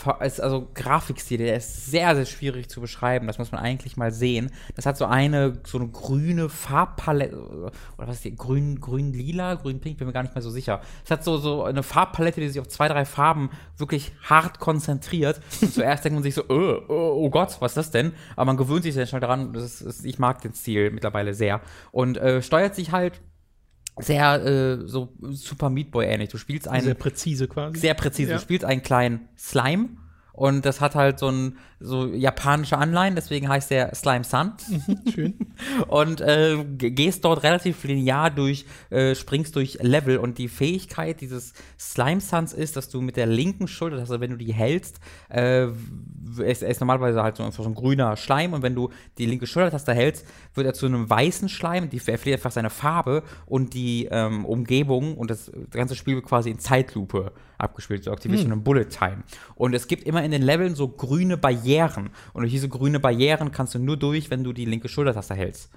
also Grafikstil, der ist sehr, sehr schwierig zu beschreiben. Das muss man eigentlich mal sehen. Das hat so eine, so eine grüne Farbpalette, oder was ist die, grün, grün-lila, grün-pink, bin mir gar nicht mehr so sicher. Es hat so, so eine Farbpalette, die sich auf zwei, drei Farben wirklich hart konzentriert. Und zuerst denkt man sich so, oh, oh, Gott, was ist das denn? Aber man gewöhnt sich sehr schnell daran. Ist, ich mag den Stil mittlerweile sehr. Und äh, steuert sich halt sehr äh, so Super Meat Boy ähnlich. Du spielst einen sehr präzise quasi. Sehr präzise. Ja. Du spielst einen kleinen Slime und das hat halt so ein so japanische Anleihen, deswegen heißt der Slime Sun. Mhm, schön. und äh, gehst dort relativ linear durch, äh, springst durch Level und die Fähigkeit dieses Slime Suns ist, dass du mit der linken Schulter, also wenn du die hältst, äh, ist, ist normalerweise halt so, so ein grüner Schleim und wenn du die linke Schultertaste hältst, wird er zu einem weißen Schleim, die verliert einfach seine Farbe und die ähm, Umgebung und das ganze Spiel wird quasi in Zeitlupe abgespielt. Du aktivierst hm. eine Bullet Time. Und es gibt immer in den Leveln so grüne Barrieren. Und durch diese grüne Barrieren kannst du nur durch, wenn du die linke Schultertaste hältst.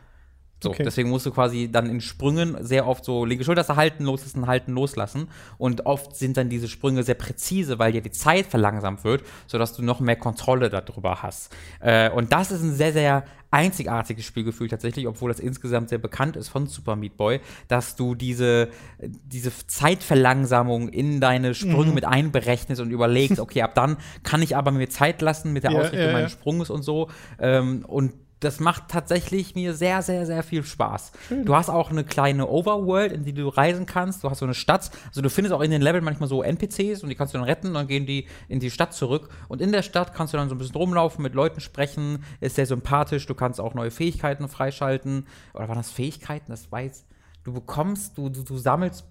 So, okay. deswegen musst du quasi dann in Sprüngen sehr oft so linke Schultertaste halten, loslassen, halten, loslassen. Und oft sind dann diese Sprünge sehr präzise, weil dir die Zeit verlangsamt wird, sodass du noch mehr Kontrolle darüber hast. Äh, und das ist ein sehr, sehr einzigartiges Spielgefühl tatsächlich, obwohl das insgesamt sehr bekannt ist von Super Meat Boy, dass du diese, diese Zeitverlangsamung in deine Sprünge mhm. mit einberechnest und überlegst, okay, ab dann kann ich aber mir Zeit lassen mit der ja, Ausrichtung ja, meines Sprunges und so. Ähm, und das macht tatsächlich mir sehr, sehr, sehr viel Spaß. Schön. Du hast auch eine kleine Overworld, in die du reisen kannst. Du hast so eine Stadt. Also du findest auch in den Leveln manchmal so NPCs und die kannst du dann retten dann gehen die in die Stadt zurück. Und in der Stadt kannst du dann so ein bisschen rumlaufen, mit Leuten sprechen. Ist sehr sympathisch. Du kannst auch neue Fähigkeiten freischalten. Oder waren das Fähigkeiten? Das weiß. Du bekommst, du, du, du sammelst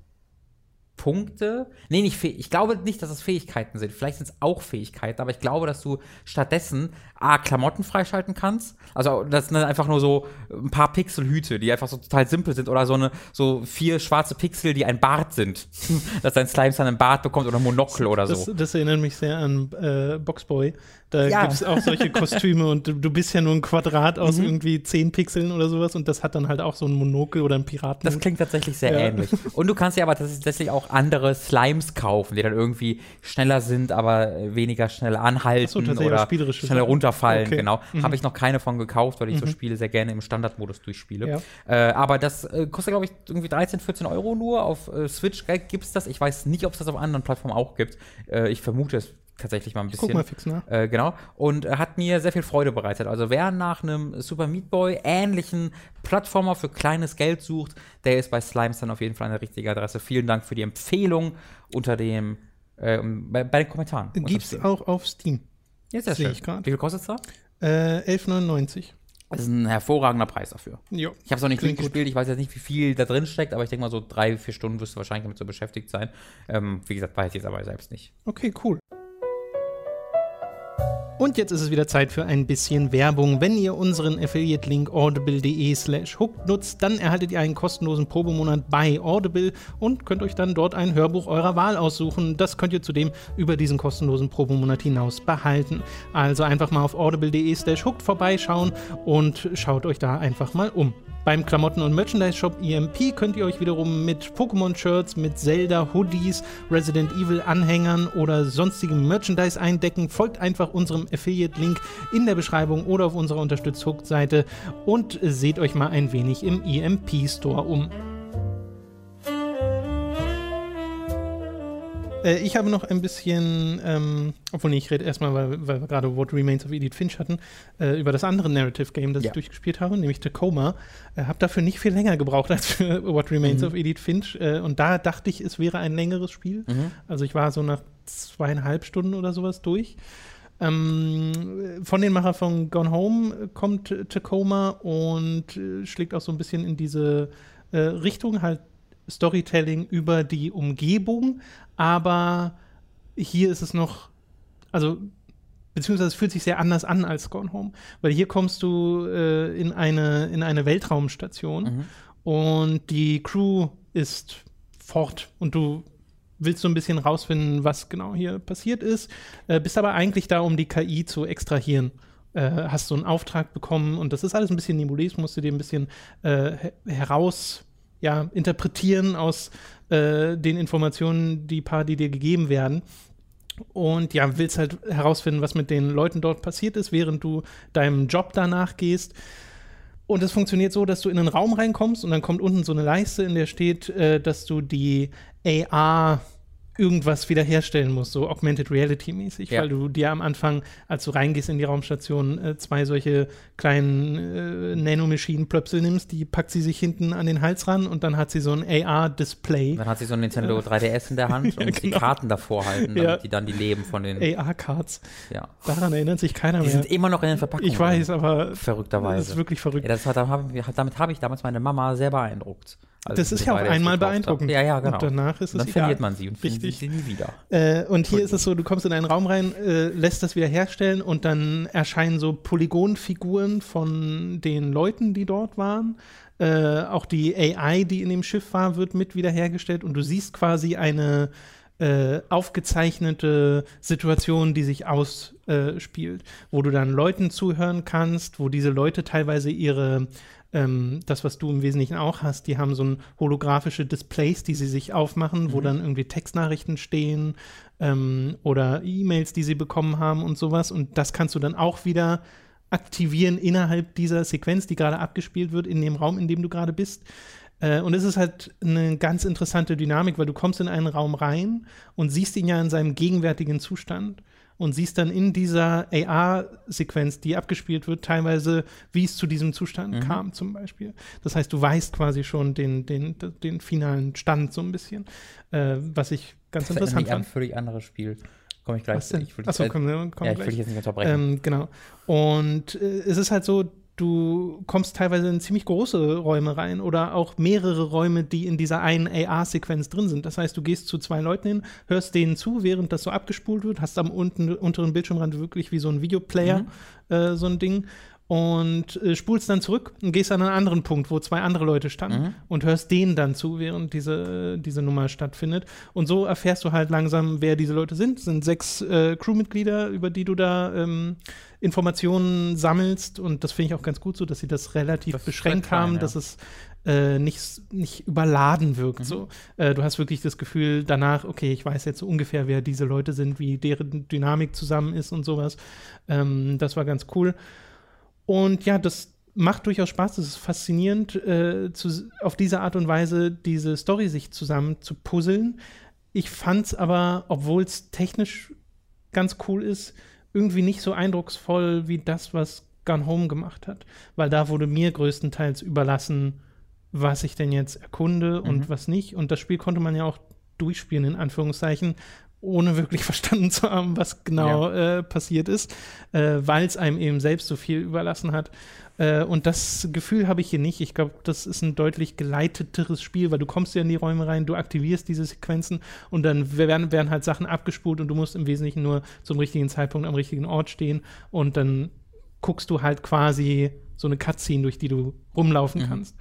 Punkte. Nee, nicht ich glaube nicht, dass es Fähigkeiten sind. Vielleicht sind es auch Fähigkeiten, aber ich glaube, dass du stattdessen A, Klamotten freischalten kannst. Also, das sind einfach nur so ein paar Pixelhüte, die einfach so total simpel sind. Oder so eine, so vier schwarze Pixel, die ein Bart sind. dass dein Slime dann einen Bart bekommt oder Monokel oder so. Das, das erinnert mich sehr an äh, Boxboy. Da ja. gibt es auch solche Kostüme und du, du, bist ja nur ein Quadrat aus mhm. irgendwie zehn Pixeln oder sowas und das hat dann halt auch so ein Monokel oder ein Piraten. Das klingt tatsächlich sehr ja. ähnlich. Und du kannst ja aber tatsächlich auch andere Slimes kaufen, die dann irgendwie schneller sind, aber weniger schnell anhalten so, oder schneller runterfallen. Okay. Genau. Mhm. Habe ich noch keine von gekauft, weil ich mhm. so Spiele sehr gerne im Standardmodus durchspiele. Ja. Äh, aber das äh, kostet, glaube ich, irgendwie 13, 14 Euro nur. Auf äh, Switch gibt es das. Ich weiß nicht, ob es das auf anderen Plattformen auch gibt. Äh, ich vermute es tatsächlich mal ein bisschen. Guck mal fix nach. Äh, genau. Und äh, hat mir sehr viel Freude bereitet. Also wer nach einem Super Meat Boy ähnlichen Plattformer für kleines Geld sucht, der ist bei Slimes dann auf jeden Fall eine richtige Adresse. Vielen Dank für die Empfehlung unter dem äh, bei, bei, den Kommentaren. Gibt es auch auf Steam. Ja, sehr schön. Ich Wie viel kostet es da? Äh, 11,99. Das ist ein hervorragender Preis dafür. Jo. Ich habe es noch nicht durchgespielt, ich weiß jetzt nicht, wie viel da drin steckt, aber ich denke mal, so drei, vier Stunden wirst du wahrscheinlich damit so beschäftigt sein. Ähm, wie gesagt, weiß ich jetzt aber selbst nicht. Okay, cool. Und jetzt ist es wieder Zeit für ein bisschen Werbung. Wenn ihr unseren Affiliate-Link audible.de slash hooked nutzt, dann erhaltet ihr einen kostenlosen Probemonat bei Audible und könnt euch dann dort ein Hörbuch eurer Wahl aussuchen. Das könnt ihr zudem über diesen kostenlosen Probemonat hinaus behalten. Also einfach mal auf audible.de slash hooked vorbeischauen und schaut euch da einfach mal um. Beim Klamotten- und Merchandise-Shop EMP könnt ihr euch wiederum mit Pokémon-Shirts, mit Zelda-Hoodies, Resident Evil-Anhängern oder sonstigem Merchandise eindecken. Folgt einfach unserem Affiliate-Link in der Beschreibung oder auf unserer Unterstützt-Hook-Seite und seht euch mal ein wenig im EMP-Store um. Äh, ich habe noch ein bisschen, ähm, obwohl nee, ich rede erstmal, weil, weil wir gerade What Remains of Edith Finch hatten, äh, über das andere Narrative Game, das Ja. ich durchgespielt habe, nämlich Tacoma. Äh, habe dafür nicht viel länger gebraucht als für What Remains Mhm. of Edith Finch. Äh, und da dachte ich, es wäre ein längeres Spiel. Mhm. Also ich war so nach zweieinhalb Stunden oder sowas durch. Ähm, von den Machern von Gone Home kommt Tacoma und äh, schlägt auch so ein bisschen in diese äh, Richtung, halt Storytelling über die Umgebung, aber hier ist es noch, also beziehungsweise es fühlt sich sehr anders an als Gone Home, weil hier kommst du äh, in, eine, in eine Weltraumstation Mhm. und die Crew ist fort und du willst so ein bisschen rausfinden, was genau hier passiert ist, äh, bist aber eigentlich da, um die KI zu extrahieren. Äh, hast so einen Auftrag bekommen und das ist alles ein bisschen nebulös, musst du dir ein bisschen äh, he- heraus ja, interpretieren aus äh, den Informationen, die paar, die dir gegeben werden. Und ja, willst halt herausfinden, was mit den Leuten dort passiert ist, während du deinem Job danach gehst. Und es funktioniert so, dass du in einen Raum reinkommst und dann kommt unten so eine Leiste, in der steht, äh, dass du die AR irgendwas wiederherstellen musst, so Augmented Reality mäßig, Ja. weil du dir am Anfang, als du reingehst in die Raumstation, äh, zwei solche kleinen äh, Nanomaschinen-Plöpsel nimmst, die packt sie sich hinten an den Hals ran und dann hat sie so ein AR-Display. Dann hat sie so ein Nintendo 3DS in der Hand und Ja, muss die genau. Karten davor halten, damit Ja. die dann die Leben von den. AR-Cards. Ja. Daran erinnert sich keiner Die mehr. sind immer noch in den Verpackungen. Ich weiß, aber. Verrückterweise. das ist wirklich verrückt. ja, das hat, damit habe ich damals meine Mama sehr beeindruckt. Als Das ist ja auch 3DS einmal beeindruckend. Ja, ja, genau. Und danach ist Und es dann egal. verliert man sie und findet Richtig. sie nie wieder. Äh, und hier ist es so, du kommst in einen Raum rein, äh, lässt das wieder herstellen und dann erscheinen so Polygonfiguren von den Leuten, die dort waren. Äh, auch die AI, die in dem Schiff war, wird mit wiederhergestellt und du siehst quasi eine äh, aufgezeichnete Situation, die sich ausspielt, wo du dann Leuten zuhören kannst, wo diese Leute teilweise ihre ähm, das, was du im Wesentlichen auch hast, die haben so ein holographische Displays, die sie sich aufmachen, wo Mhm. dann irgendwie Textnachrichten stehen ähm, oder E-Mails, die sie bekommen haben und sowas. Und das kannst du dann auch wieder aktivieren innerhalb dieser Sequenz, die gerade abgespielt wird, in dem Raum, in dem du gerade bist. Äh, und es ist halt eine ganz interessante Dynamik, weil du kommst in einen Raum rein und siehst ihn ja in seinem gegenwärtigen Zustand und siehst dann in dieser AR-Sequenz, die abgespielt wird, teilweise, wie es zu diesem Zustand Mhm. kam, zum Beispiel. Das heißt, du weißt quasi schon den, den, den finalen Stand so ein bisschen, äh, was ich ganz Das interessant mich an ein fand. völlig anderes Spiel. Komme ich gleich Was denn? Ich will, Achso, komm, komm, ja, ich gleich. will dich jetzt nicht unterbrechen. Ähm, genau. Und äh, es ist halt so, du kommst teilweise in ziemlich große Räume rein oder auch mehrere Räume, die in dieser einen AR-Sequenz drin sind. Das heißt, du gehst zu zwei Leuten hin, hörst denen zu, während das so abgespult wird, hast am unten, unteren Bildschirmrand wirklich wie so ein Videoplayer, Mhm. äh, so ein Ding. Und äh, spulst dann zurück und gehst an einen anderen Punkt, wo zwei andere Leute standen Mhm. und hörst denen dann zu, während diese, diese Nummer stattfindet. Und so erfährst du halt langsam, wer diese Leute sind. Es sind sechs äh, Crewmitglieder, über die du da ähm, Informationen sammelst. Und das finde ich auch ganz gut so, dass sie das relativ Das beschränkt klein, haben, ja. dass es äh, nicht, nicht überladen wirkt. Mhm. So. Äh, du hast wirklich das Gefühl danach, okay, ich weiß jetzt so ungefähr, wer diese Leute sind, wie deren Dynamik zusammen ist und sowas. Ähm, das war ganz cool. Und ja, das macht durchaus Spaß. Das ist faszinierend, äh, zu, auf diese Art und Weise diese Story sich zusammen zu puzzeln. Ich fand es aber, obwohl es technisch ganz cool ist, irgendwie nicht so eindrucksvoll wie das, was Gone Home gemacht hat. Weil da wurde mir größtenteils überlassen, was ich denn jetzt erkunde und Mhm. was nicht. Und das Spiel konnte man ja auch durchspielen, in Anführungszeichen, ohne wirklich verstanden zu haben, was genau ja. äh, passiert ist, äh, weil es einem eben selbst so viel überlassen hat. Äh, und das Gefühl habe ich hier nicht. Ich glaube, das ist ein deutlich geleiteteres Spiel, weil du kommst ja in die Räume rein, du aktivierst diese Sequenzen und dann werden, werden halt Sachen abgespult und du musst im Wesentlichen nur zum richtigen Zeitpunkt am richtigen Ort stehen und dann guckst du halt quasi so eine Cutscene, durch die du rumlaufen mhm. kannst.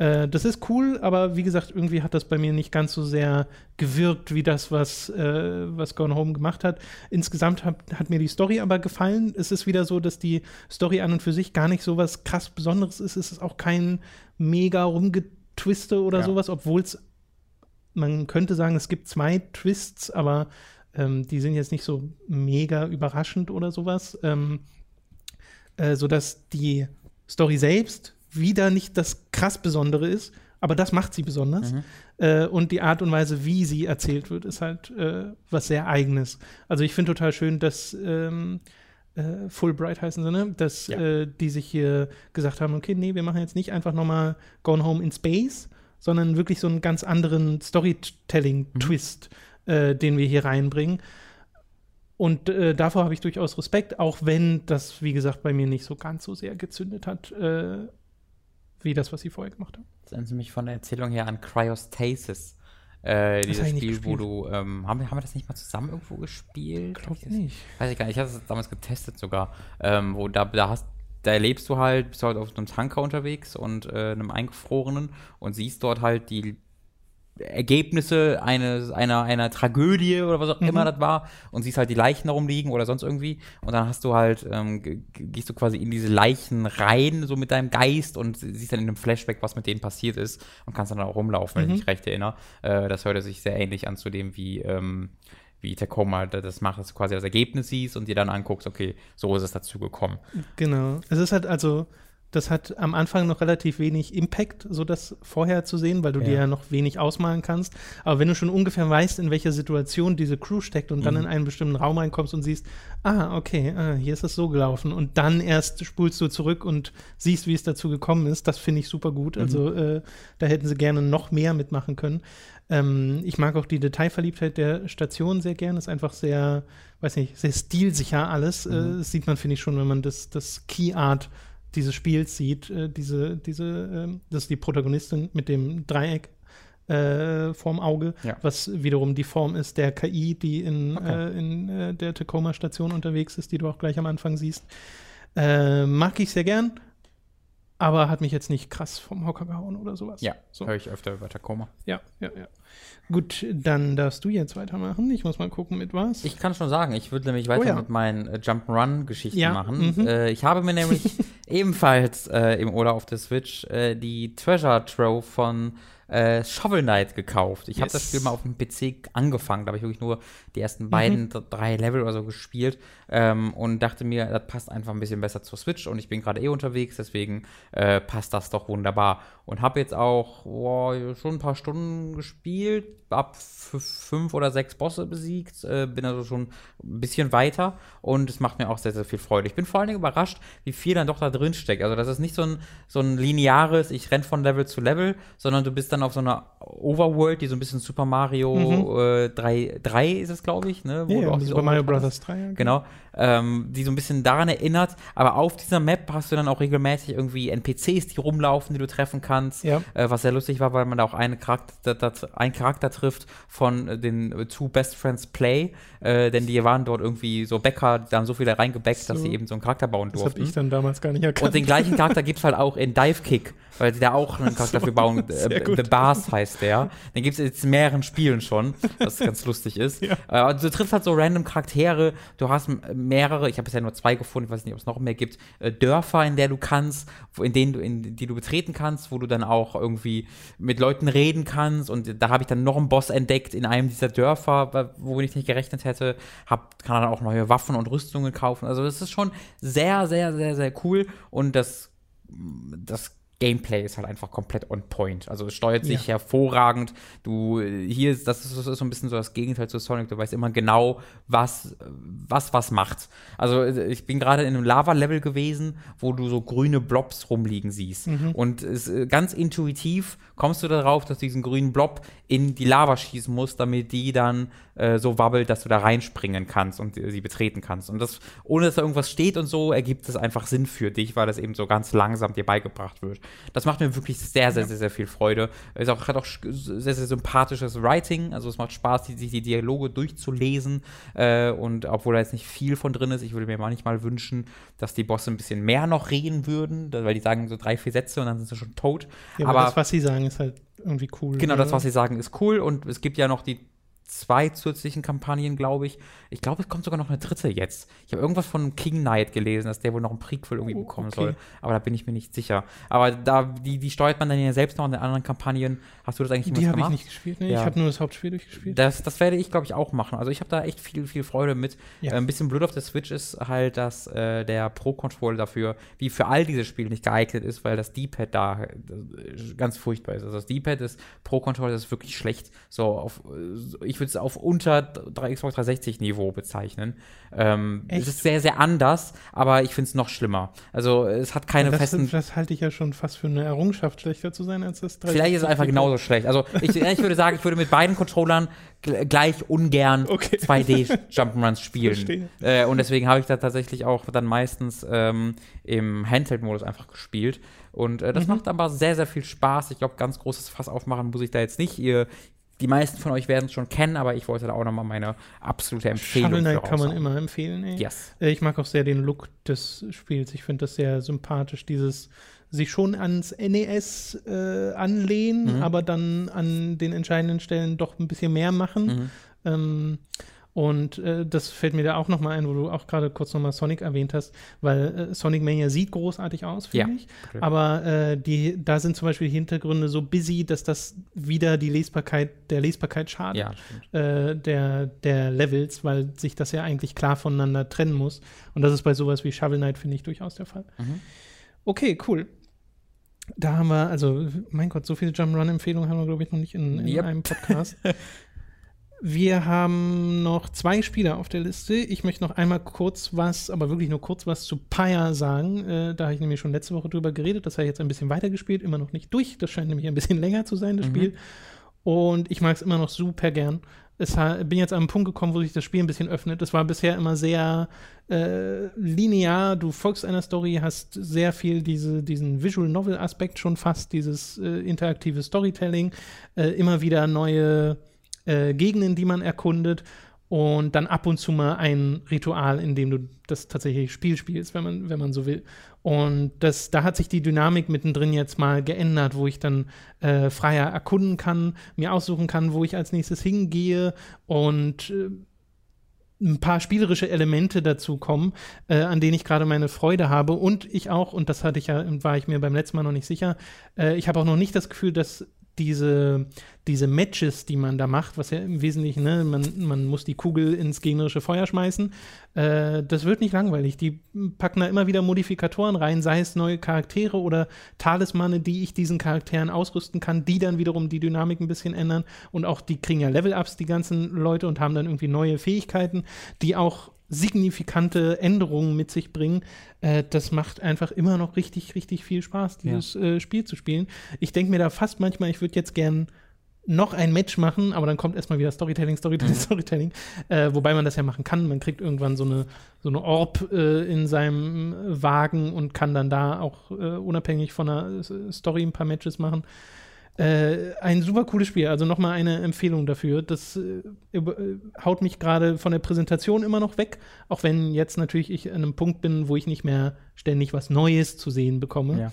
Äh, das ist cool, aber wie gesagt, irgendwie hat das bei mir nicht ganz so sehr gewirkt wie das, was, äh, was Gone Home gemacht hat. Insgesamt hat, hat mir die Story aber gefallen. Es ist wieder so, dass die Story an und für sich gar nicht so was krass Besonderes ist. Es ist auch kein mega rumgetwiste oder ja. sowas, obwohl es, man könnte sagen, es gibt zwei Twists, aber ähm, die sind jetzt nicht so mega überraschend oder sowas. Ähm, äh, sodass die Story selbst wieder nicht das krass Besondere ist, aber das macht sie besonders. Mhm. Äh, und die Art und Weise, wie sie erzählt wird, ist halt äh, was sehr Eigenes. Also ich finde total schön, dass ähm, äh, Fulbright heißen sie, ne? Dass ja. Äh, die sich hier gesagt haben, okay, nee, wir machen jetzt nicht einfach nochmal Gone Home in Space, sondern wirklich so einen ganz anderen Storytelling-Twist, mhm. Äh, den wir hier reinbringen. Und äh, davor habe ich durchaus Respekt, auch wenn das, wie gesagt, bei mir nicht so ganz so sehr gezündet hat, äh, wie das, was sie vorher gemacht haben. Das erinnert mich von der Erzählung her an Cryostasis. Äh, dieses Spiel, wo du, ähm, haben, wir, haben wir das nicht mal zusammen irgendwo gespielt? Glaub ich nicht. Weiß ich gar nicht, ich hatte das damals getestet sogar, ähm, wo da, da hast da erlebst du halt, bist du halt auf einem Tanker unterwegs und äh, einem eingefrorenen und siehst dort halt die Ergebnisse eines, einer, einer Tragödie oder was auch mhm. immer das war und siehst halt die Leichen da rumliegen oder sonst irgendwie und dann hast du halt, ähm, gehst du quasi in diese Leichen rein, so mit deinem Geist und siehst dann in einem Flashback, was mit denen passiert ist und kannst dann auch rumlaufen, wenn mhm. ich mich recht erinnere. Äh, das hörte sich sehr ähnlich an zu dem, wie, ähm, wie Tacoma das macht, dass du quasi das Ergebnis siehst und dir dann anguckst, okay, so ist es dazu gekommen. Genau. Es ist halt also das hat am Anfang noch relativ wenig Impact, so das vorher zu sehen, weil du ja. dir ja noch wenig ausmalen kannst. Aber wenn du schon ungefähr weißt, in welcher Situation diese Crew steckt und mhm. dann in einen bestimmten Raum reinkommst und siehst, ah, okay, ah, hier ist es so gelaufen und dann erst spulst du zurück und siehst, wie es dazu gekommen ist, das finde ich super gut. Mhm. Also äh, da hätten sie gerne noch mehr mitmachen können. Ähm, ich mag auch die Detailverliebtheit der Station sehr gern. Ist einfach sehr, weiß nicht, sehr stilsicher alles. Mhm. Äh, das sieht man, finde ich, schon, wenn man das, das Key Art dieses Spiels sieht, äh, diese, diese, äh, das ist die Protagonistin mit dem Dreieck äh, vorm Auge, ja. was wiederum die Form ist der KI, die in, okay. äh, in äh, der Tacoma-Station unterwegs ist, die du auch gleich am Anfang siehst. Äh, mag ich sehr gern, aber hat mich jetzt nicht krass vom Hocker gehauen oder sowas. Ja, so. höre ich öfter über Tacoma. Ja, ja, ja. Gut, dann darfst du jetzt weitermachen. Ich muss mal gucken, mit was. Ich kann schon sagen, ich würde nämlich weiter oh ja. mit meinen äh, Jump'n'Run-Geschichten ja. machen. Mhm. Äh, ich habe mir nämlich ebenfalls äh, im Urlaub auf der Switch äh, die Treasure Trove von äh, Shovel Knight gekauft. Ich yes. habe das Spiel mal auf dem PC angefangen, da habe ich wirklich nur die ersten mhm. beiden, mhm. drei Level oder so gespielt ähm, und dachte mir, das passt einfach ein bisschen besser zur Switch und ich bin gerade eh unterwegs, deswegen äh, passt das doch wunderbar. Und habe jetzt auch oh, schon ein paar Stunden gespielt, ab fünf oder sechs Bosse besiegt, äh, bin also schon ein bisschen weiter und es macht mir auch sehr, sehr viel Freude. Ich bin vor allen Dingen überrascht, wie viel dann doch da drin steckt. Also das ist nicht so ein, so ein lineares, ich renne von Level zu Level, sondern du bist dann auf so einer Overworld, die so ein bisschen Super Mario mhm. äh, 3, 3 ist es, glaube ich, ne? Wo ja, du Super Mario Bros. 3. Ja, genau. genau ähm, die so ein bisschen daran erinnert. Aber auf dieser Map hast du dann auch regelmäßig irgendwie NPCs, die rumlaufen, die du treffen kannst. Ja. Äh, was sehr lustig war, weil man da auch einen Charakter, das, einen Charakter trifft von den Two Best Friends Play. Äh, denn die waren dort irgendwie so Bäcker, die haben so viel da reingebackt, so. dass sie eben so einen Charakter bauen durften. Das habe ich dann damals gar nicht erkannt. Und den gleichen Charakter gibt es halt auch in Dive Kick, weil sie da auch einen Charakter für bauen. Äh, The Bars heißt der. Den gibt es jetzt in mehreren Spielen schon, was ganz lustig ist. Ja. Äh, also du triffst halt so random Charaktere, du hast mehrere, ich habe bisher nur zwei gefunden, ich weiß nicht, ob es noch mehr gibt, äh, Dörfer, in der du kannst, in denen du, in die du betreten kannst, wo du dann auch irgendwie mit Leuten reden kannst. Und da habe ich dann noch einen Boss entdeckt in einem dieser Dörfer, wo ich nicht gerechnet hätte. Hab, kann dann auch neue Waffen und Rüstungen kaufen. Also das ist schon sehr, sehr, sehr, sehr cool. Und das, das Gameplay ist halt einfach komplett on point. Also es steuert sich Ja. hervorragend. Du, äh, hier ist, das ist, das ist so ein bisschen so das Gegenteil zu Sonic. Du weißt immer genau, was, was, was macht. Also äh, ich bin gerade in einem Lava-Level gewesen, wo du so grüne Blobs rumliegen siehst. Und es, äh, ganz intuitiv kommst du darauf, dass du diesen grünen Blob in die Lava schießen musst, damit die dann äh, so wabbelt, dass du da reinspringen kannst und äh, sie betreten kannst. Und das, ohne dass da irgendwas steht und so, ergibt es einfach Sinn für dich, weil das eben so ganz langsam dir beigebracht wird. Das macht mir wirklich sehr, sehr, sehr, sehr viel Freude. Es auch, hat auch sehr, sehr sympathisches Writing. Also es macht Spaß, die, sich die Dialoge durchzulesen. Äh, und obwohl da jetzt nicht viel von drin ist, ich würde mir manchmal wünschen, dass die Bosse ein bisschen mehr noch reden würden, weil die sagen so drei, vier Sätze und dann sind sie schon tot. Ja, aber, das, was sie sagen, ist halt irgendwie cool. Genau, ne? das, was sie sagen, ist cool. Und es gibt ja noch die zwei zusätzlichen Kampagnen, glaube ich. Ich glaube, es kommt sogar noch eine dritte jetzt. Ich habe irgendwas von King Knight gelesen, dass der wohl noch ein Prequel irgendwie Oh, bekommen okay. soll. Aber da bin ich mir nicht sicher. Aber da, die, die steuert man dann ja selbst noch in den anderen Kampagnen. Hast du das eigentlich Die jemals habe ich gemacht? nicht gespielt. Nee, Ja. Ich habe nur das Hauptspiel durchgespielt. Das, das werde ich, glaube ich, auch machen. Also ich habe da echt viel, viel Freude mit. Ja. Äh, ein bisschen blöd auf der Switch ist halt, dass äh, der Pro-Controller dafür, wie für all diese Spiele, nicht geeignet ist, weil das D-Pad da äh, ganz furchtbar ist. Also das D-Pad ist Pro-Controller ist wirklich schlecht. So auf, ich würde es auf unter 3, Xbox 360 Niveau bezeichnen. Ähm, Echt? es ist sehr, sehr anders, aber ich finde es noch schlimmer. Also es hat keine das, festen das halte ich ja schon fast für eine Errungenschaft, schlechter zu sein als das 360. Vielleicht ist es einfach genauso schlecht. Also ich, ich würde sagen, ich würde mit beiden Controllern gl- gleich ungern Okay. 2D Jump'n'Runs spielen. Verstehe. Äh, und deswegen habe ich da tatsächlich auch dann meistens ähm, im Handheld-Modus einfach gespielt. Und äh, das Mhm. macht aber sehr, sehr viel Spaß. Ich glaube, ganz großes Fass aufmachen muss ich da jetzt nicht. Ihr, die meisten von euch werden es schon kennen, aber ich wollte da auch nochmal meine absolute Empfehlung Shovel Knight kann man immer empfehlen. Ey. Yes. Äh, Ich mag auch sehr den Look des Spiels. Ich finde das sehr sympathisch, dieses sich schon ans NES äh, anlehnen, Mhm. aber dann an den entscheidenden Stellen doch ein bisschen mehr machen. Mhm. Ähm, und äh, das fällt mir da auch noch mal ein, wo du auch gerade kurz noch mal Sonic erwähnt hast, weil äh, Sonic Mania sieht großartig aus, finde Ja, ich. okay. Aber äh, die, da sind zum Beispiel die Hintergründe so busy, dass das wieder die Lesbarkeit, der Lesbarkeit schadet Ja, äh, der, der Levels, weil sich das ja eigentlich klar voneinander trennen muss. Und das ist bei sowas wie Shovel Knight, finde ich, durchaus der Fall. Mhm. Okay, cool. Da haben wir, also, mein Gott, so viele Jump-Run-Empfehlungen haben wir, glaube ich, noch nicht in, in Yep. einem Podcast. wir haben noch zwei Spiele auf der Liste. Ich möchte noch einmal kurz was, aber wirklich nur kurz was zu Pyre sagen. Äh, da habe ich nämlich schon letzte Woche drüber geredet. Das habe ich jetzt ein bisschen weitergespielt, immer noch nicht durch. Das scheint nämlich ein bisschen länger zu sein, das Mhm. Spiel. Und ich mag es immer noch super gern. Ha- bin jetzt an einen Punkt gekommen, wo sich das Spiel ein bisschen öffnet. Es war bisher immer sehr äh, linear. Du folgst einer Story, hast sehr viel diese, diesen Visual Novel Aspekt schon fast, dieses äh, interaktive Storytelling, äh, immer wieder neue äh, Gegenden, die man erkundet und dann ab und zu mal ein Ritual, in dem du das tatsächliche Spiel spielst, wenn man, wenn man so will. Und das, da hat sich die Dynamik mittendrin jetzt mal geändert, wo ich dann äh, freier erkunden kann, mir aussuchen kann, wo ich als nächstes hingehe und äh, ein paar spielerische Elemente dazu kommen, äh, an denen ich gerade meine Freude habe. Und ich auch, und das hatte ich ja, war ich mir beim letzten Mal noch nicht sicher, äh, ich habe auch noch nicht das Gefühl, dass diese, diese Matches, die man da macht, was ja im Wesentlichen, ne, man, man muss die Kugel ins gegnerische Feuer schmeißen, äh, das wird nicht langweilig. Die packen da immer wieder Modifikatoren rein, sei es neue Charaktere oder Talismane, die ich diesen Charakteren ausrüsten kann, die dann wiederum die Dynamik ein bisschen ändern. Und auch die kriegen ja Level-Ups, die ganzen Leute, und haben dann irgendwie neue Fähigkeiten, die auch signifikante Änderungen mit sich bringen. Äh, das macht einfach immer noch richtig, richtig viel Spaß, dieses äh, Spiel zu spielen. Ich denke mir da fast manchmal, ich würde jetzt gern noch ein Match machen, aber dann kommt erstmal wieder Storytelling, Storytelling, Storytelling. Äh, wobei man das ja machen kann. Man kriegt irgendwann so eine, so eine Orb äh, in seinem Wagen und kann dann da auch äh, unabhängig von der Story ein paar Matches machen. Äh, ein super cooles Spiel, also nochmal eine Empfehlung dafür. Das äh, äh, haut mich gerade von der Präsentation immer noch weg, auch wenn jetzt natürlich ich an einem Punkt bin, wo ich nicht mehr ständig was Neues zu sehen bekomme. Ja.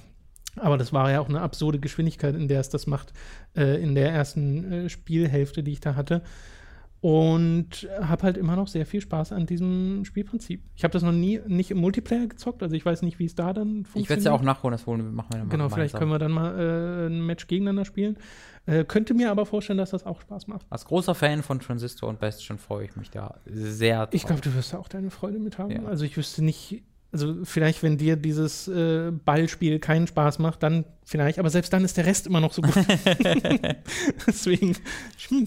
Aber das war ja auch eine absurde Geschwindigkeit, in der es das macht, äh, in der ersten äh, Spielhälfte, die ich da hatte. Und habe halt immer noch sehr viel Spaß an diesem Spielprinzip. Ich habe das noch nie nicht im Multiplayer gezockt, also ich weiß nicht, wie es da dann funktioniert. Ich werde es ja auch nachholen, das holen, machen wir dann mal Genau, vielleicht können wir dann mal äh, ein Match gegeneinander spielen. Äh, könnte mir aber vorstellen, dass das auch Spaß macht. Als großer Fan von Transistor und Bastion freue ich mich da sehr Ich drauf. glaube, du wirst da auch deine Freude mit haben. Ja. Also ich wüsste nicht, Also vielleicht, wenn dir dieses äh, Ballspiel keinen Spaß macht, dann vielleicht, aber selbst dann ist der Rest immer noch so gut. Deswegen,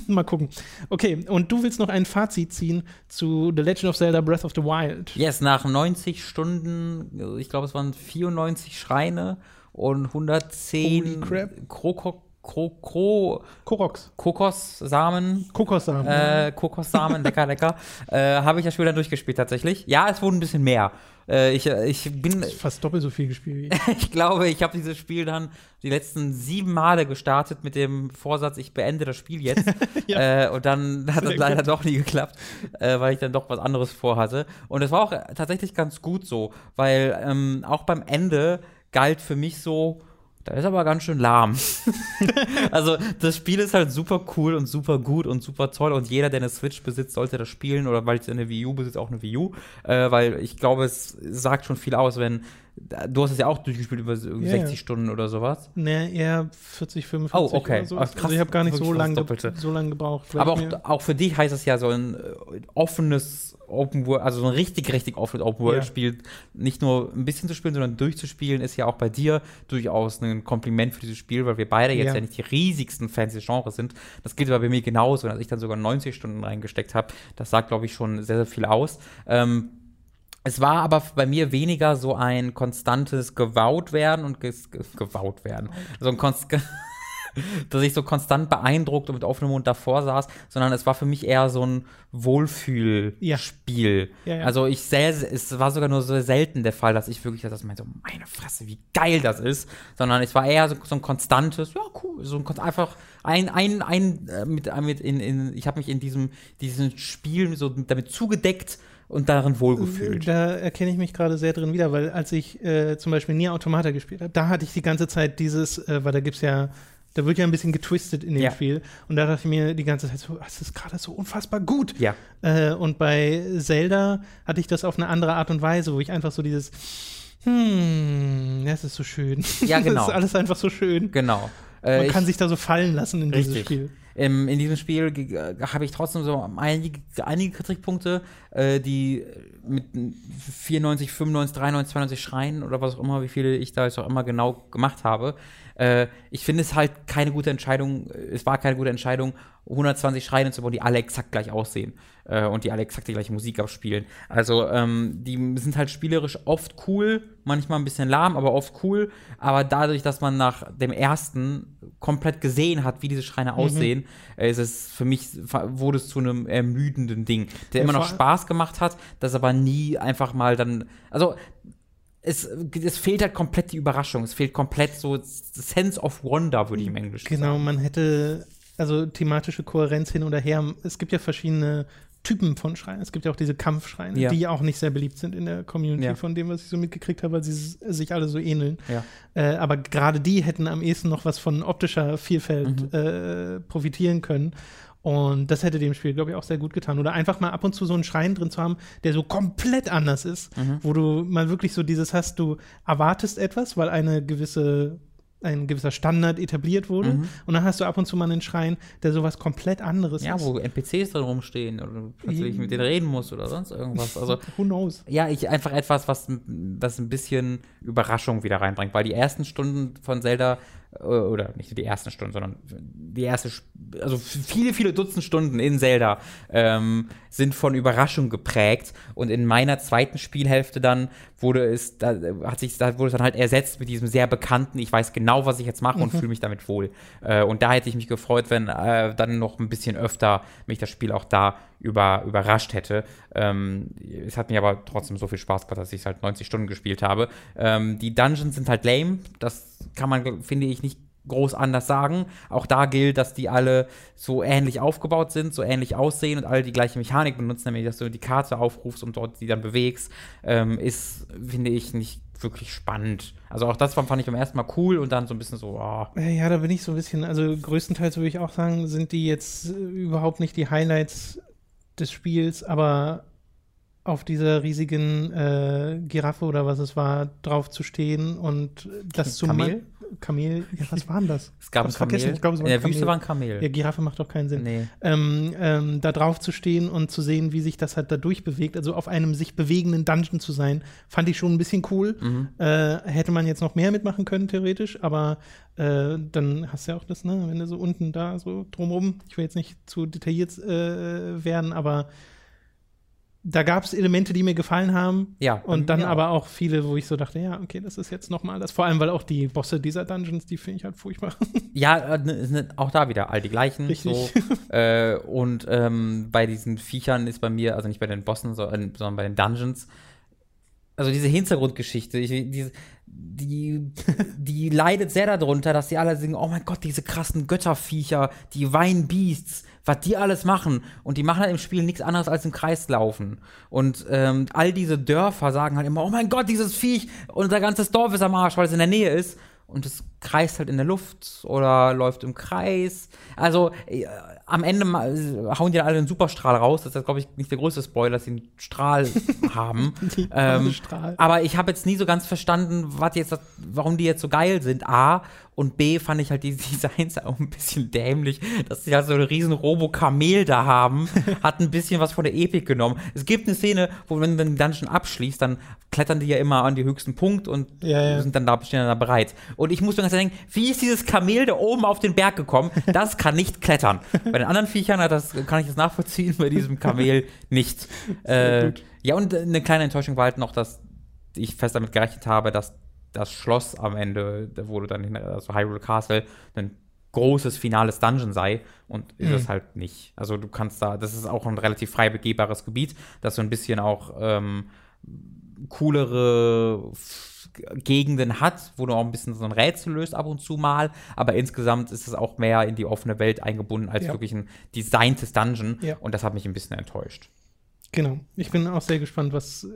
mal gucken. Okay, und du willst noch ein Fazit ziehen zu The Legend of Zelda Breath of the Wild. Yes, nach 90 Stunden, ich glaube, es waren 94 Schreine und 110 Krokok Kro Kro Koroks. Kokossamen. Kokossamen. Äh, Kokossamen, lecker, lecker. Äh, Habe ich das Spiel dann durchgespielt tatsächlich. Ja, es wurde ein bisschen mehr. Äh, ich, ich bin. Fast doppelt so viel gespielt wie ich. ich glaube, ich habe dieses Spiel dann die letzten sieben Male gestartet mit dem Vorsatz, ich beende das Spiel jetzt. ja. äh, und dann hat das leider gut. doch nie geklappt, äh, weil ich dann doch was anderes vorhatte. Und es war auch tatsächlich ganz gut so, weil ähm, auch beim Ende galt für mich so, da ist aber ganz schön lahm. also, das Spiel ist halt super cool und super gut und super toll und jeder, der eine Switch besitzt, sollte das spielen oder weil es eine Wii U besitzt, auch eine Wii U. Äh, weil ich glaube, es sagt schon viel aus, wenn. Du hast es ja auch durchgespielt über yeah, 60 Stunden oder sowas. Nee, eher 40, 45 oh, okay. So. Ach, also ich habe gar nicht so lange, so lange gebraucht. Aber auch, auch für dich heißt es ja so ein äh, offenes Open World, also so ein richtig, richtig offenes Open World Spiel, nicht nur ein bisschen zu spielen, sondern durchzuspielen, ist ja auch bei dir durchaus ein Kompliment für dieses Spiel, weil wir beide jetzt ja, ja nicht die riesigsten Fans des Genres sind. Das gilt aber bei mir genauso, als ich dann sogar 90 Stunden reingesteckt habe. Das sagt, glaube ich, schon sehr, sehr viel aus. Ähm, es war aber bei mir weniger so ein konstantes Gewaut werden und gewaut werden. So ein konstantes dass ich so konstant beeindruckt und mit offenem Mund davor saß, sondern es war für mich eher so ein Wohlfühlspiel. Ja. Ja, ja. Also ich sehr, es war sogar nur so selten der Fall, dass ich wirklich das meinte, so meine Fresse, wie geil das ist, sondern es war eher so, so ein konstantes, ja cool, so ein einfach ein ein ein äh, mit mit in, in ich habe mich in diesem diesem Spiel so damit zugedeckt und darin wohlgefühlt. Da erkenne ich mich gerade sehr drin wieder, weil als ich äh, zum Beispiel Nier Automata gespielt habe, da hatte ich die ganze Zeit dieses, äh, weil da gibt es ja da wird ja ein bisschen getwistet in dem ja. Spiel. Und da dachte ich mir die ganze Zeit so, das ist gerade so unfassbar gut. Ja. Äh, und bei Zelda hatte ich das auf eine andere Art und Weise, wo ich einfach so dieses, hm, das ist so schön. Ja, genau. das ist alles einfach so schön. Genau. Man äh, kann sich da so fallen lassen in richtig. dieses Spiel. Ähm, in diesem Spiel habe ich trotzdem so einige, einige Kritikpunkte, äh, die mit 94, 95, 93, 92 Schreien oder was auch immer, wie viele ich da jetzt auch immer genau gemacht habe, äh, ich finde es halt keine gute Entscheidung, es war keine gute Entscheidung, 120 Schreine zu bauen, die alle exakt gleich aussehen äh, und die alle exakt die gleiche Musik abspielen. Also ähm, die sind halt spielerisch oft cool, manchmal ein bisschen lahm, aber oft cool. Aber dadurch, dass man nach dem ersten komplett gesehen hat, wie diese Schreine mhm. aussehen, äh, ist es für mich, wurde es zu einem ermüdenden Ding, der immer noch Spaß gemacht hat, das aber nie einfach mal dann, also es, es fehlt halt komplett die Überraschung. Es fehlt komplett so Sense of Wonder, würde ich im Englischen genau, sagen. Genau, man hätte also thematische Kohärenz hin oder her. Es gibt ja verschiedene Typen von Schreien. Es gibt ja auch diese Kampfschreine, ja. die auch nicht sehr beliebt sind in der Community, ja. von dem, was ich so mitgekriegt habe, weil sie sich alle so ähneln. Ja. Äh, aber gerade die hätten am ehesten noch was von optischer Vielfalt mhm. äh, profitieren können. Und das hätte dem Spiel, glaube ich, auch sehr gut getan. Oder einfach mal ab und zu so einen Schrein drin zu haben, der so komplett anders ist, mhm. wo du mal wirklich so dieses hast, du erwartest etwas, weil eine gewisse ein gewisser Standard etabliert wurde. Mhm. Und dann hast du ab und zu mal einen Schrein, der sowas komplett anderes ja, ist. Ja, wo NPCs drin rumstehen oder du plötzlich mit denen reden musst oder sonst irgendwas. Also, Who knows? Ja, ich einfach etwas, was, was ein bisschen Überraschung wieder reinbringt, weil die ersten Stunden von Zelda oder nicht die ersten Stunden, sondern die erste, also viele, viele Dutzend Stunden in Zelda. Ähm, sind von Überraschung geprägt und in meiner zweiten Spielhälfte dann wurde es, da hat sich, da wurde es dann halt ersetzt mit diesem sehr bekannten, ich weiß genau, was ich jetzt mache und mhm. fühle mich damit wohl. Äh, und da hätte ich mich gefreut, wenn äh, dann noch ein bisschen öfter mich das Spiel auch da über, überrascht hätte. Ähm, es hat mir aber trotzdem so viel Spaß gemacht, dass ich es halt 90 Stunden gespielt habe. Ähm, die Dungeons sind halt lame, das kann man, finde ich, nicht groß anders sagen. Auch da gilt, dass die alle so ähnlich aufgebaut sind, so ähnlich aussehen und alle die gleiche Mechanik benutzen, nämlich dass du die Karte aufrufst und dort die dann bewegst, ähm, ist, finde ich, nicht wirklich spannend. Also auch das fand ich beim ersten Mal cool und dann so ein bisschen so, oh. Ja, da bin ich so ein bisschen, also größtenteils würde ich auch sagen, sind die jetzt überhaupt nicht die Highlights des Spiels, aber auf dieser riesigen äh, Giraffe oder was es war, drauf zu stehen und das zu Kamel? Kamel, ja, was war denn das? Es gab ein. Kamel. Ich glaube, es war In der Wüste Kamel. war ein Kamel. Ja, Giraffe macht doch keinen Sinn. Nee. Ähm, ähm, da drauf zu stehen und zu sehen, wie sich das halt da durchbewegt, also auf einem sich bewegenden Dungeon zu sein, fand ich schon ein bisschen cool. Mhm. Äh, hätte man jetzt noch mehr mitmachen können, theoretisch, aber äh, dann hast du ja auch das, ne, wenn du so unten da so drumrum, ich will jetzt nicht zu detailliert äh, werden, aber da gab es Elemente, die mir gefallen haben. Ja, Und dann ja. aber auch viele, wo ich so dachte, ja, okay, das ist jetzt noch mal das. Vor allem, weil auch die Bosse dieser Dungeons, die finde ich halt furchtbar. Ja, äh, ne, sind auch da wieder all die gleichen. Richtig. So. äh, und ähm, bei diesen Viechern ist bei mir, also nicht bei den Bossen, so, äh, sondern bei den Dungeons, also diese Hintergrundgeschichte, ich, diese, die, die leidet sehr darunter, dass die alle sagen, oh mein Gott, diese krassen Götterviecher, die Vine Beasts, was die alles machen. Und die machen halt im Spiel nichts anderes als im Kreis laufen. Und ähm, all diese Dörfer sagen halt immer, oh mein Gott, dieses Viech, unser ganzes Dorf ist am Arsch, weil es in der Nähe ist. Und es kreist halt in der Luft oder läuft im Kreis. Also äh, am Ende hauen die dann alle einen Superstrahl raus. Das ist, glaube ich, nicht der größte Spoiler, dass sie einen Strahl haben. ähm, Strahl. aber ich habe jetzt nie so ganz verstanden, was jetzt, warum die jetzt so geil sind. A. Und B fand ich halt die Designs auch ein bisschen dämlich, dass sie halt so einen riesen Robo-Kamel da haben. Hat ein bisschen was von der Epik genommen. Es gibt eine Szene, wo wenn du den Dungeon abschließt, dann klettern die ja immer an den höchsten Punkt und Ja, ja. sind dann da, stehen dann da bereit. Und ich muss mir ganz denken, wie ist dieses Kamel da oben auf den Berg gekommen? Das kann nicht klettern. Bei den anderen Viechern, das kann ich das nachvollziehen, bei diesem Kamel nicht. Äh, ja, und eine kleine Enttäuschung war halt noch, dass ich fest damit gerechnet habe, dass das Schloss am Ende, wo du dann hin, also Hyrule Castle, ein großes finales Dungeon sei und ist Mhm. es halt nicht. Also du kannst da, das ist auch ein relativ frei begehbares Gebiet, das so ein bisschen auch ähm, coolere Gegenden hat, wo du auch ein bisschen so ein Rätsel löst ab und zu mal, aber insgesamt ist es auch mehr in die offene Welt eingebunden als Ja. wirklich ein designtes Dungeon Ja. und das hat mich ein bisschen enttäuscht. Genau. Ich bin auch sehr gespannt, was,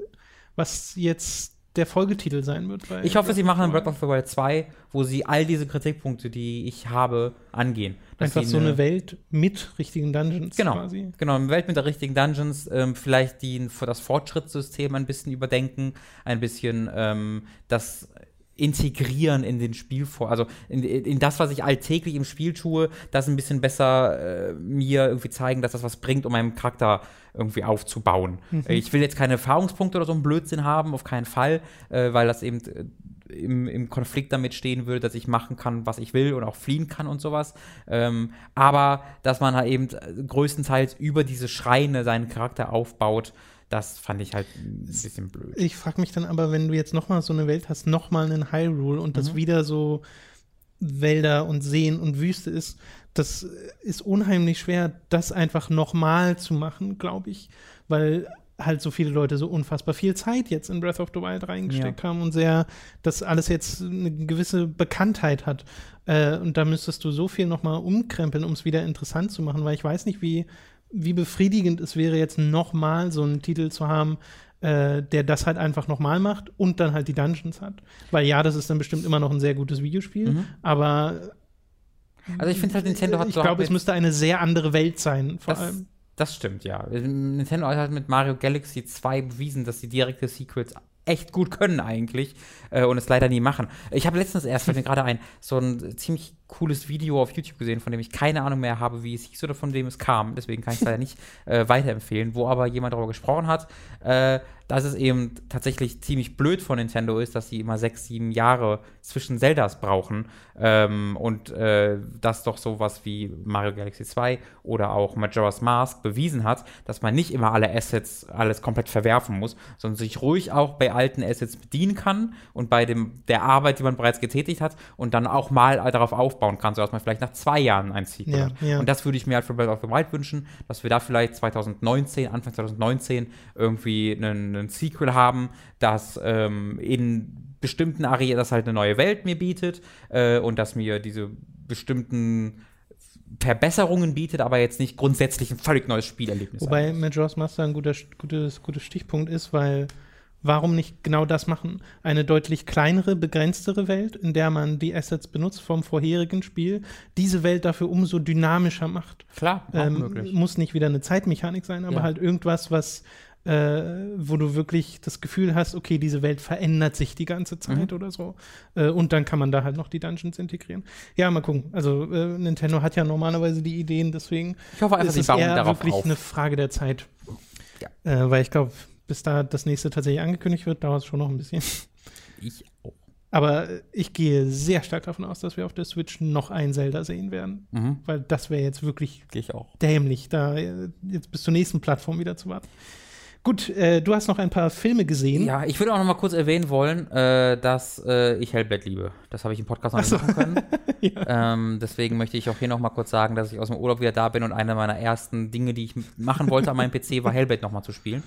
was jetzt der Folgetitel sein wird. Ich hoffe, sie machen Breath of the Wild 2, wo sie all diese Kritikpunkte, die ich habe, angehen. Einfach so eine Welt mit richtigen Dungeons Genau, quasi. genau, eine Welt mit der richtigen Dungeons, ähm, vielleicht die das Fortschrittssystem ein bisschen überdenken, ein bisschen ähm, das integrieren in den Spielvor, also in, in das, was ich alltäglich im Spiel tue, das ein bisschen besser äh, mir irgendwie zeigen, dass das was bringt, um meinen Charakter irgendwie aufzubauen. Äh, Ich will jetzt keine Erfahrungspunkte oder so einen Blödsinn haben, auf keinen Fall, äh, weil das eben äh, im, im Konflikt damit stehen würde, dass ich machen kann, was ich will und auch fliehen kann und sowas. Ähm, aber dass man halt eben äh, größtenteils über diese Schreine seinen Charakter aufbaut, das fand ich halt ein bisschen blöd. Ich frage mich dann aber, wenn du jetzt noch mal so eine Welt hast, noch mal einen Hyrule und Mhm. das wieder so Wälder und Seen und Wüste ist, das ist unheimlich schwer, das einfach noch mal zu machen, glaube ich, weil halt so viele Leute so unfassbar viel Zeit jetzt in Breath of the Wild reingesteckt haben und sehr, dass alles jetzt eine gewisse Bekanntheit hat. Äh, und da müsstest du so viel noch mal umkrempeln, um es wieder interessant zu machen, weil ich weiß nicht, wie, wie befriedigend es wäre, jetzt noch mal so einen Titel zu haben, äh, der das halt einfach nochmal macht und dann halt die Dungeons hat. Weil ja, das ist dann bestimmt immer noch ein sehr gutes Videospiel, Mhm. aber Also ich finde halt, Nintendo hat ich glaube, es jetzt- müsste eine sehr andere Welt sein, vor das, allem. das stimmt, ja. Nintendo hat halt mit Mario Galaxy 2 bewiesen, dass sie direkte Sequels echt gut können eigentlich äh, und es leider nie machen. Ich habe letztens erst, fällt mir gerade ein, so ein ziemlich cooles Video auf YouTube gesehen, von dem ich keine Ahnung mehr habe, wie es hieß oder von dem es kam. Deswegen kann ich es leider nicht äh, weiterempfehlen, wo aber jemand darüber gesprochen hat, äh, dass es eben tatsächlich ziemlich blöd von Nintendo ist, dass sie immer sechs, sieben Jahre zwischen Zeldas brauchen ähm, und äh, das doch sowas wie Mario Galaxy 2 oder auch Majora's Mask bewiesen hat, dass man nicht immer alle Assets alles komplett verwerfen muss, sondern sich ruhig auch bei alten Assets bedienen kann und bei dem, der Arbeit, die man bereits getätigt hat und dann auch mal darauf aufbauen kann, sodass man vielleicht nach zwei Jahren ein Sequel Ja, hat. ja. Und das würde ich mir halt für Breath of the Wild wünschen, dass wir da vielleicht 2019, Anfang 2019 irgendwie einen, einen Sequel haben, das ähm, in bestimmten Arealen, das halt eine neue Welt mir bietet äh, und dass mir diese bestimmten Verbesserungen bietet, aber jetzt nicht grundsätzlich ein völlig neues Spielerlebnis. Wobei. Majora's Master ein guter, gutes, gutes Stichpunkt ist, weil warum nicht genau das machen? Eine deutlich kleinere, begrenztere Welt, in der man die Assets benutzt vom vorherigen Spiel, diese Welt dafür umso dynamischer macht. Klar, Ähm, möglich. muss nicht wieder eine Zeitmechanik sein, aber Ja. halt irgendwas, was äh, wo du wirklich das Gefühl hast, okay, diese Welt verändert sich die ganze Zeit Mhm. oder so. Äh, und dann kann man da halt noch die Dungeons integrieren. Ja, mal gucken. Also äh, Nintendo hat ja normalerweise die Ideen, deswegen Ich hoffe einfach, ist es eher darauf wirklich auf. eine Frage der Zeit. Ja. Äh, weil ich glaube, bis da das nächste tatsächlich angekündigt wird, dauert es schon noch ein bisschen. Ich auch. Aber ich gehe sehr stark davon aus, dass wir auf der Switch noch ein Zelda sehen werden. Mhm. Weil das wäre jetzt wirklich Gehe ich auch. dämlich, da jetzt bis zur nächsten Plattform wieder zu warten. Gut, äh, du hast noch ein paar Filme gesehen. Ja, ich würde auch noch mal kurz erwähnen wollen, äh, dass äh, ich Hellblade liebe. Das habe ich im Podcast noch nicht so. machen können. ähm, deswegen möchte ich auch hier noch mal kurz sagen, dass ich aus dem Urlaub wieder da bin und eine meiner ersten Dinge, die ich machen wollte an meinem PC, war Hellblade noch mal zu spielen.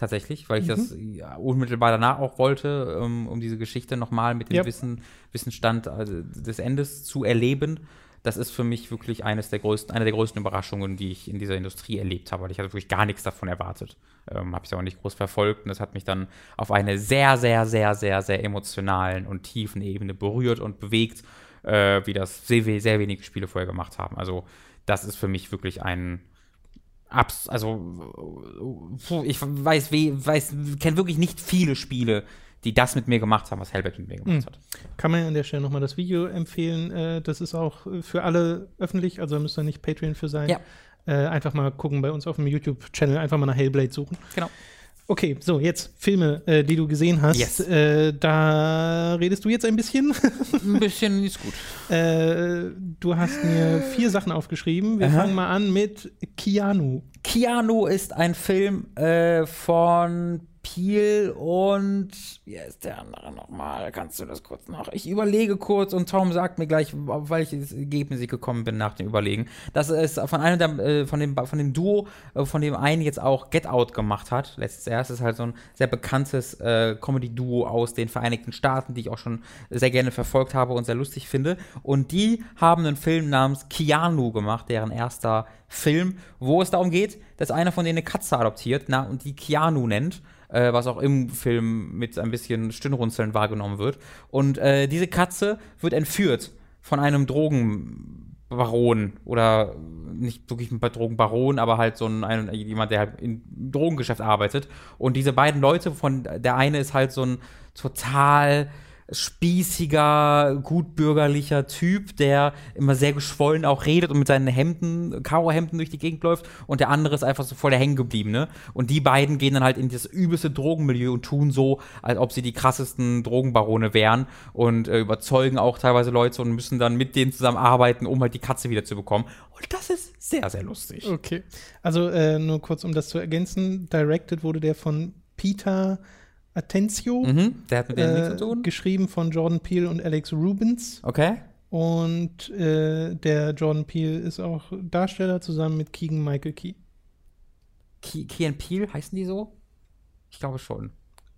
Tatsächlich, weil ich das ja, unmittelbar danach auch wollte, ähm, um diese Geschichte noch mal mit dem Ja. Wissen, Wissensstand also des Endes zu erleben. Das ist für mich wirklich eines der größten, eine der größten Überraschungen, die ich in dieser Industrie erlebt habe, weil ich hatte wirklich gar nichts davon erwartet. Ähm, habe ich auch nicht groß verfolgt und das hat mich dann auf eine sehr, sehr, sehr, sehr, sehr emotionalen und tiefen Ebene berührt und bewegt, äh, wie das sehr, sehr wenige Spiele vorher gemacht haben. Also das ist für mich wirklich ein Abs also ich weiß, we- weiß kenne wirklich nicht viele Spiele, die das mit mir gemacht haben, was Hellblade mit mir gemacht Mhm. hat. Kann man ja an der Stelle nochmal das Video empfehlen. Äh, das ist auch äh, für alle öffentlich, also da müsst ihr nicht Patreon für sein. Ja. Äh, einfach mal gucken bei uns auf dem YouTube-Channel, einfach mal nach Hellblade suchen. Genau. Okay, so, jetzt Filme, äh, die du gesehen hast. Yes. Äh, da redest du jetzt ein bisschen. Ein bisschen ist gut. äh, du hast mir vier Sachen aufgeschrieben. Wir Aha. fangen mal an mit Keanu. Keanu ist ein Film äh, von Peel und wie ist der andere nochmal? Kannst du das kurz nach? Ich überlege kurz und Tom sagt mir gleich, auf welches Ergebnis ich gekommen bin nach dem Überlegen. Das ist von einem der, äh, von dem von dem Duo, äh, von dem einen jetzt auch Get Out gemacht hat. Letztes Jahr. Ist halt so ein sehr bekanntes äh, Comedy-Duo aus den Vereinigten Staaten, die ich auch schon sehr gerne verfolgt habe und sehr lustig finde. Und die haben einen Film namens Keanu gemacht, deren erster Film, wo es darum geht, dass einer von denen eine Katze adoptiert na, und die Keanu nennt, äh, was auch im Film mit ein bisschen Stirnrunzeln wahrgenommen wird. Und äh, diese Katze wird entführt von einem Drogenbaron oder nicht wirklich ein Drogenbaron, aber halt so ein, ein jemand, der halt im Drogengeschäft arbeitet. Und diese beiden Leute, von der eine ist halt so ein total spießiger, gutbürgerlicher Typ, der immer sehr geschwollen auch redet und mit seinen Hemden, Karohemden durch die Gegend läuft und der andere ist einfach so voll der Hängengebliebene. Und die beiden gehen dann halt in das übelste Drogenmilieu und tun so, als ob sie die krassesten Drogenbarone wären und äh, überzeugen auch teilweise Leute und müssen dann mit denen zusammenarbeiten, um halt die Katze wieder zu bekommen. Und das ist sehr, sehr lustig. Okay. Also äh, nur kurz, um das zu ergänzen. Directed wurde der von Peter Atencio. Mhm, der hat mit denen nichts Äh, zu tun. geschrieben von Jordan Peele und Alex Rubens. Okay. Und äh, der Jordan Peele ist auch Darsteller zusammen mit Keegan Michael Key. Key, Key and Peele, heißen die so? Ich glaube schon.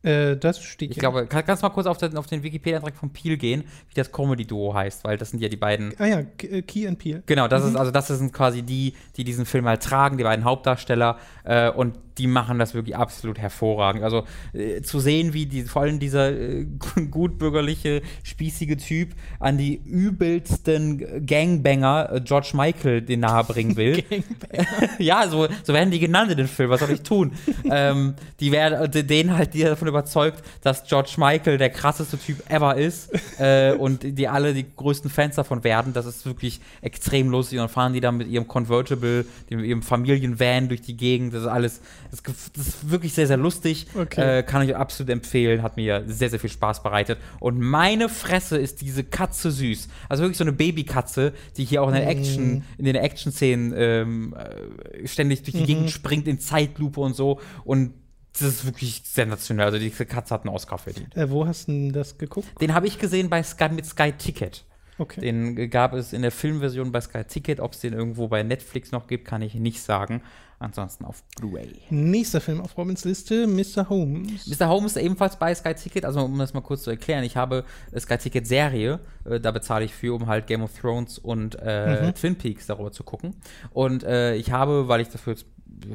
Äh, das steht Ich hier. glaube, kann, kannst du mal kurz auf den, auf den Wikipedia-Eintrag von Peel gehen, wie das Comedy-Duo heißt, weil das sind ja die beiden. Ah ja, äh, Key and Peele. Genau, das Mhm. ist, also das sind quasi die, die diesen Film halt tragen, die beiden Hauptdarsteller, äh, und die machen das wirklich absolut hervorragend. Also äh, zu sehen, wie die, vor allem dieser äh, gutbürgerliche, spießige Typ an die übelsten Gangbanger äh, George Michael den nahe bringen will. ja, so, so werden die genannt in dem Film. Was soll ich tun? ähm, die werden äh, denen halt die davon überzeugt, dass George Michael der krasseste Typ ever ist äh, und die alle die größten Fans davon werden. Das ist wirklich extrem lustig. Und dann fahren die dann mit ihrem Convertible, dem, ihrem Familienvan durch die Gegend. Das ist alles, das, das ist wirklich sehr, sehr lustig. Okay. Äh, kann ich absolut empfehlen. Hat mir sehr, sehr viel Spaß bereitet. Und meine Fresse ist diese Katze süß. Also wirklich so eine Babykatze, die hier auch in der Action, in den Action-Szenen ähm, äh, ständig durch die Gegend springt in Zeitlupe und so. Und das ist wirklich sensationell. Also diese Katze hat einen Oscar verdient. Äh, wo hast du denn das geguckt? Den habe ich gesehen bei Sky mit Sky Ticket. Okay. Den gab es in der Filmversion bei Sky Ticket. Ob es den irgendwo bei Netflix noch gibt, kann ich nicht sagen. Ansonsten auf Blu-ray. Nächster Film auf Robins Liste, Mr. Holmes. Mr. Holmes ist ebenfalls bei Sky Ticket, also um das mal kurz zu erklären, ich habe äh, Sky Ticket Serie, äh, da bezahle ich für, um halt Game of Thrones und äh, Twin Peaks darüber zu gucken. Und äh, ich habe, weil ich dafür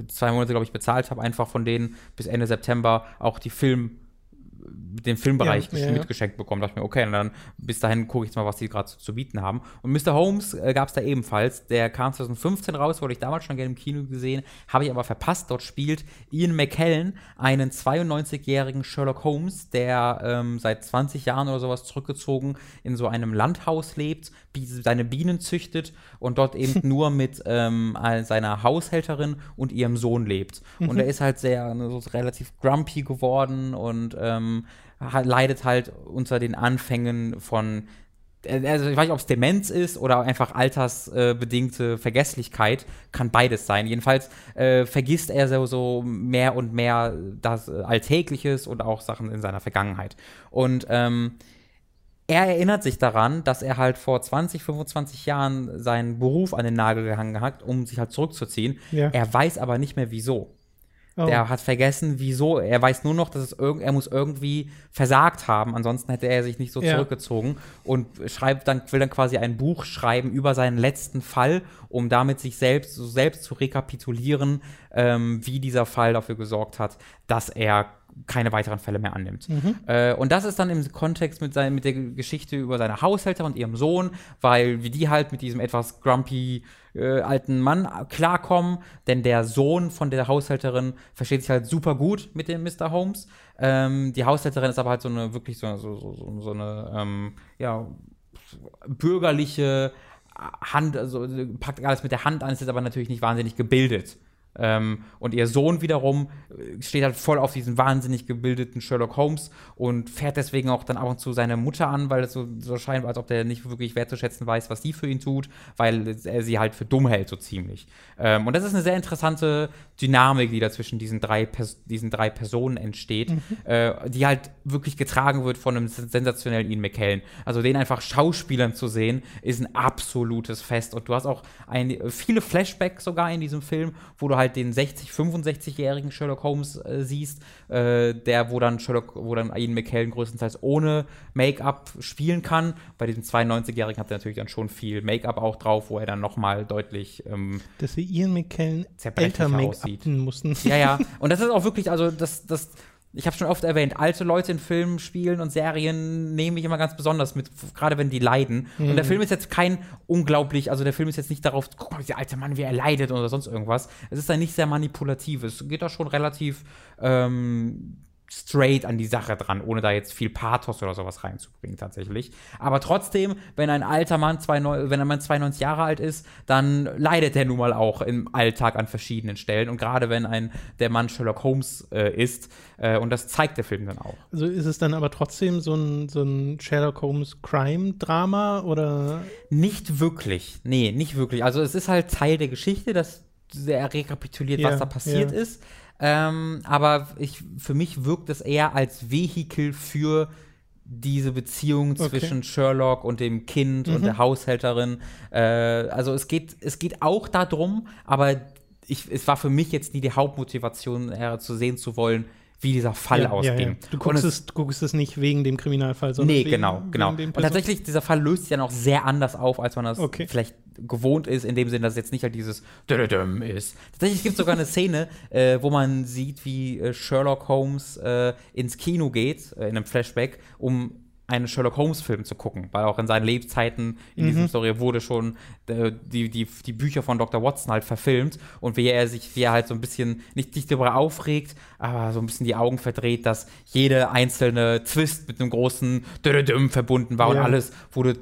zwei Monate, glaube ich, bezahlt habe, einfach von denen bis Ende September auch die Film den Filmbereich Ja, ja, ja. mitgeschenkt bekommen. Da dachte ich mir, okay, und dann bis dahin gucke ich jetzt mal, was die gerade zu, zu bieten haben. Und Mr. Holmes äh, gab es da ebenfalls. Der kam 2015 raus, wurde ich damals schon gerne im Kino gesehen, habe ich aber verpasst. Dort spielt Ian McKellen einen 92-jährigen Sherlock Holmes, der ähm, seit 20 Jahren oder sowas zurückgezogen in so einem Landhaus lebt, seine Bienen züchtet und dort eben nur mit ähm, seiner Haushälterin und ihrem Sohn lebt. Und er ist halt sehr ne, so relativ grumpy geworden und ähm, hat, leidet halt unter den Anfängen von äh, also ich weiß nicht, ob es Demenz ist oder einfach altersbedingte Vergesslichkeit, kann beides sein. Jedenfalls äh, vergisst er so, so mehr und mehr das äh, Alltägliches und auch Sachen in seiner Vergangenheit. Und ähm, er erinnert sich daran, dass er halt vor 20, 25 Jahren seinen Beruf an den Nagel gehangen hat, um sich halt zurückzuziehen. Ja. Er weiß aber nicht mehr wieso. Oh. Der hat vergessen, wieso. Er weiß nur noch, dass es irgend, er muss irgendwie versagt haben. Ansonsten hätte er sich nicht so Ja. zurückgezogen und schreibt dann, will dann quasi ein Buch schreiben über seinen letzten Fall, um damit sich selbst, so selbst zu rekapitulieren, ähm, wie dieser Fall dafür gesorgt hat, dass er keine weiteren Fälle mehr annimmt. Äh, und das ist dann im Kontext mit, sein, mit der Geschichte über seine Haushälterin und ihrem Sohn, weil wie die halt mit diesem etwas grumpy äh, alten Mann klarkommen, denn der Sohn von der Haushälterin versteht sich halt super gut mit dem Mr. Holmes. Ähm, die Haushälterin ist aber halt so eine wirklich so, so, so, so, so eine ähm, ja, bürgerliche Hand, also packt alles mit der Hand an, ist jetzt aber natürlich nicht wahnsinnig gebildet. Ähm, und ihr Sohn wiederum äh, steht halt voll auf diesen wahnsinnig gebildeten Sherlock Holmes und fährt deswegen auch dann ab und zu seine Mutter an, weil es so, so scheint, als ob der nicht wirklich wertzuschätzen weiß, was die für ihn tut, weil er sie halt für dumm hält, so ziemlich. Ähm, und das ist eine sehr interessante Dynamik, die da zwischen diesen drei, Pers diesen drei Personen entsteht, äh, die halt wirklich getragen wird von einem sensationellen Ian McKellen. Also den einfach Schauspielern zu sehen, ist ein absolutes Fest. Und du hast auch ein, viele Flashbacks sogar in diesem Film, wo du halt den 60, 65-jährigen Sherlock Holmes äh, siehst, äh, der, wo dann Sherlock, wo dann Ian McKellen größtenteils ohne Make-up spielen kann. Bei diesem 92-jährigen hat er natürlich dann schon viel Make-up auch drauf, wo er dann nochmal deutlich ähm, Dass sie Ian McKellen älter make-upen mussten. ja, ja. Und das ist auch wirklich, also das, das, ich habe schon oft erwähnt, alte Leute in Filmen, Spielen und Serien nehme ich immer ganz besonders mit, gerade wenn die leiden. Und der Film ist jetzt kein unglaublich, also der Film ist jetzt nicht darauf, guck mal, dieser alte Mann, wie er leidet oder sonst irgendwas. Es ist dann nicht sehr manipulativ. Es geht da schon relativ ähm, straight an die Sache dran, ohne da jetzt viel Pathos oder sowas reinzubringen tatsächlich. Aber trotzdem, wenn ein alter Mann, zwei, wenn ein Mann 92 Jahre alt ist, dann leidet er nun mal auch im Alltag an verschiedenen Stellen. Und gerade wenn ein der Mann Sherlock Holmes äh, ist, äh, und das zeigt der Film dann auch. Also ist es dann aber trotzdem so ein, so ein Sherlock Holmes Crime-Drama oder Nicht wirklich. Nee, nicht wirklich. Also es ist halt Teil der Geschichte, dass er rekapituliert, Ja, was da passiert ja. ist. Ähm, aber ich, für mich wirkt es eher als Vehikel für diese Beziehung Okay. Mhm. zwischen Sherlock und dem Kind und der Haushälterin. Äh, also es geht, es geht auch darum, aber ich, es war für mich jetzt nie die Hauptmotivation, äh, zu sehen zu wollen, wie dieser Fall Ja, ja, ausging. ja. Du Und guckst es- du guckst es nicht wegen dem Kriminalfall, sondern Nee, wegen, genau, genau. wegen Und tatsächlich, dieser Fall löst sich dann auch sehr anders auf, als man das Okay. vielleicht gewohnt ist, in dem Sinne, dass es jetzt nicht halt dieses Dödödöm ist. Tatsächlich gibt es sogar eine Szene, äh, wo man sieht, wie äh, Sherlock Holmes äh, ins Kino geht, äh, in einem Flashback, um einen Sherlock Holmes-Film zu gucken, weil auch in seinen Lebzeiten in Mhm. diesem Story wurde schon äh, die, die, die Bücher von Dr. Watson halt verfilmt und wie er sich, wie er halt so ein bisschen nicht sich darüber aufregt, aber so ein bisschen die Augen verdreht, dass jede einzelne Twist mit einem großen Dödödüm verbunden war und Ja. alles wurde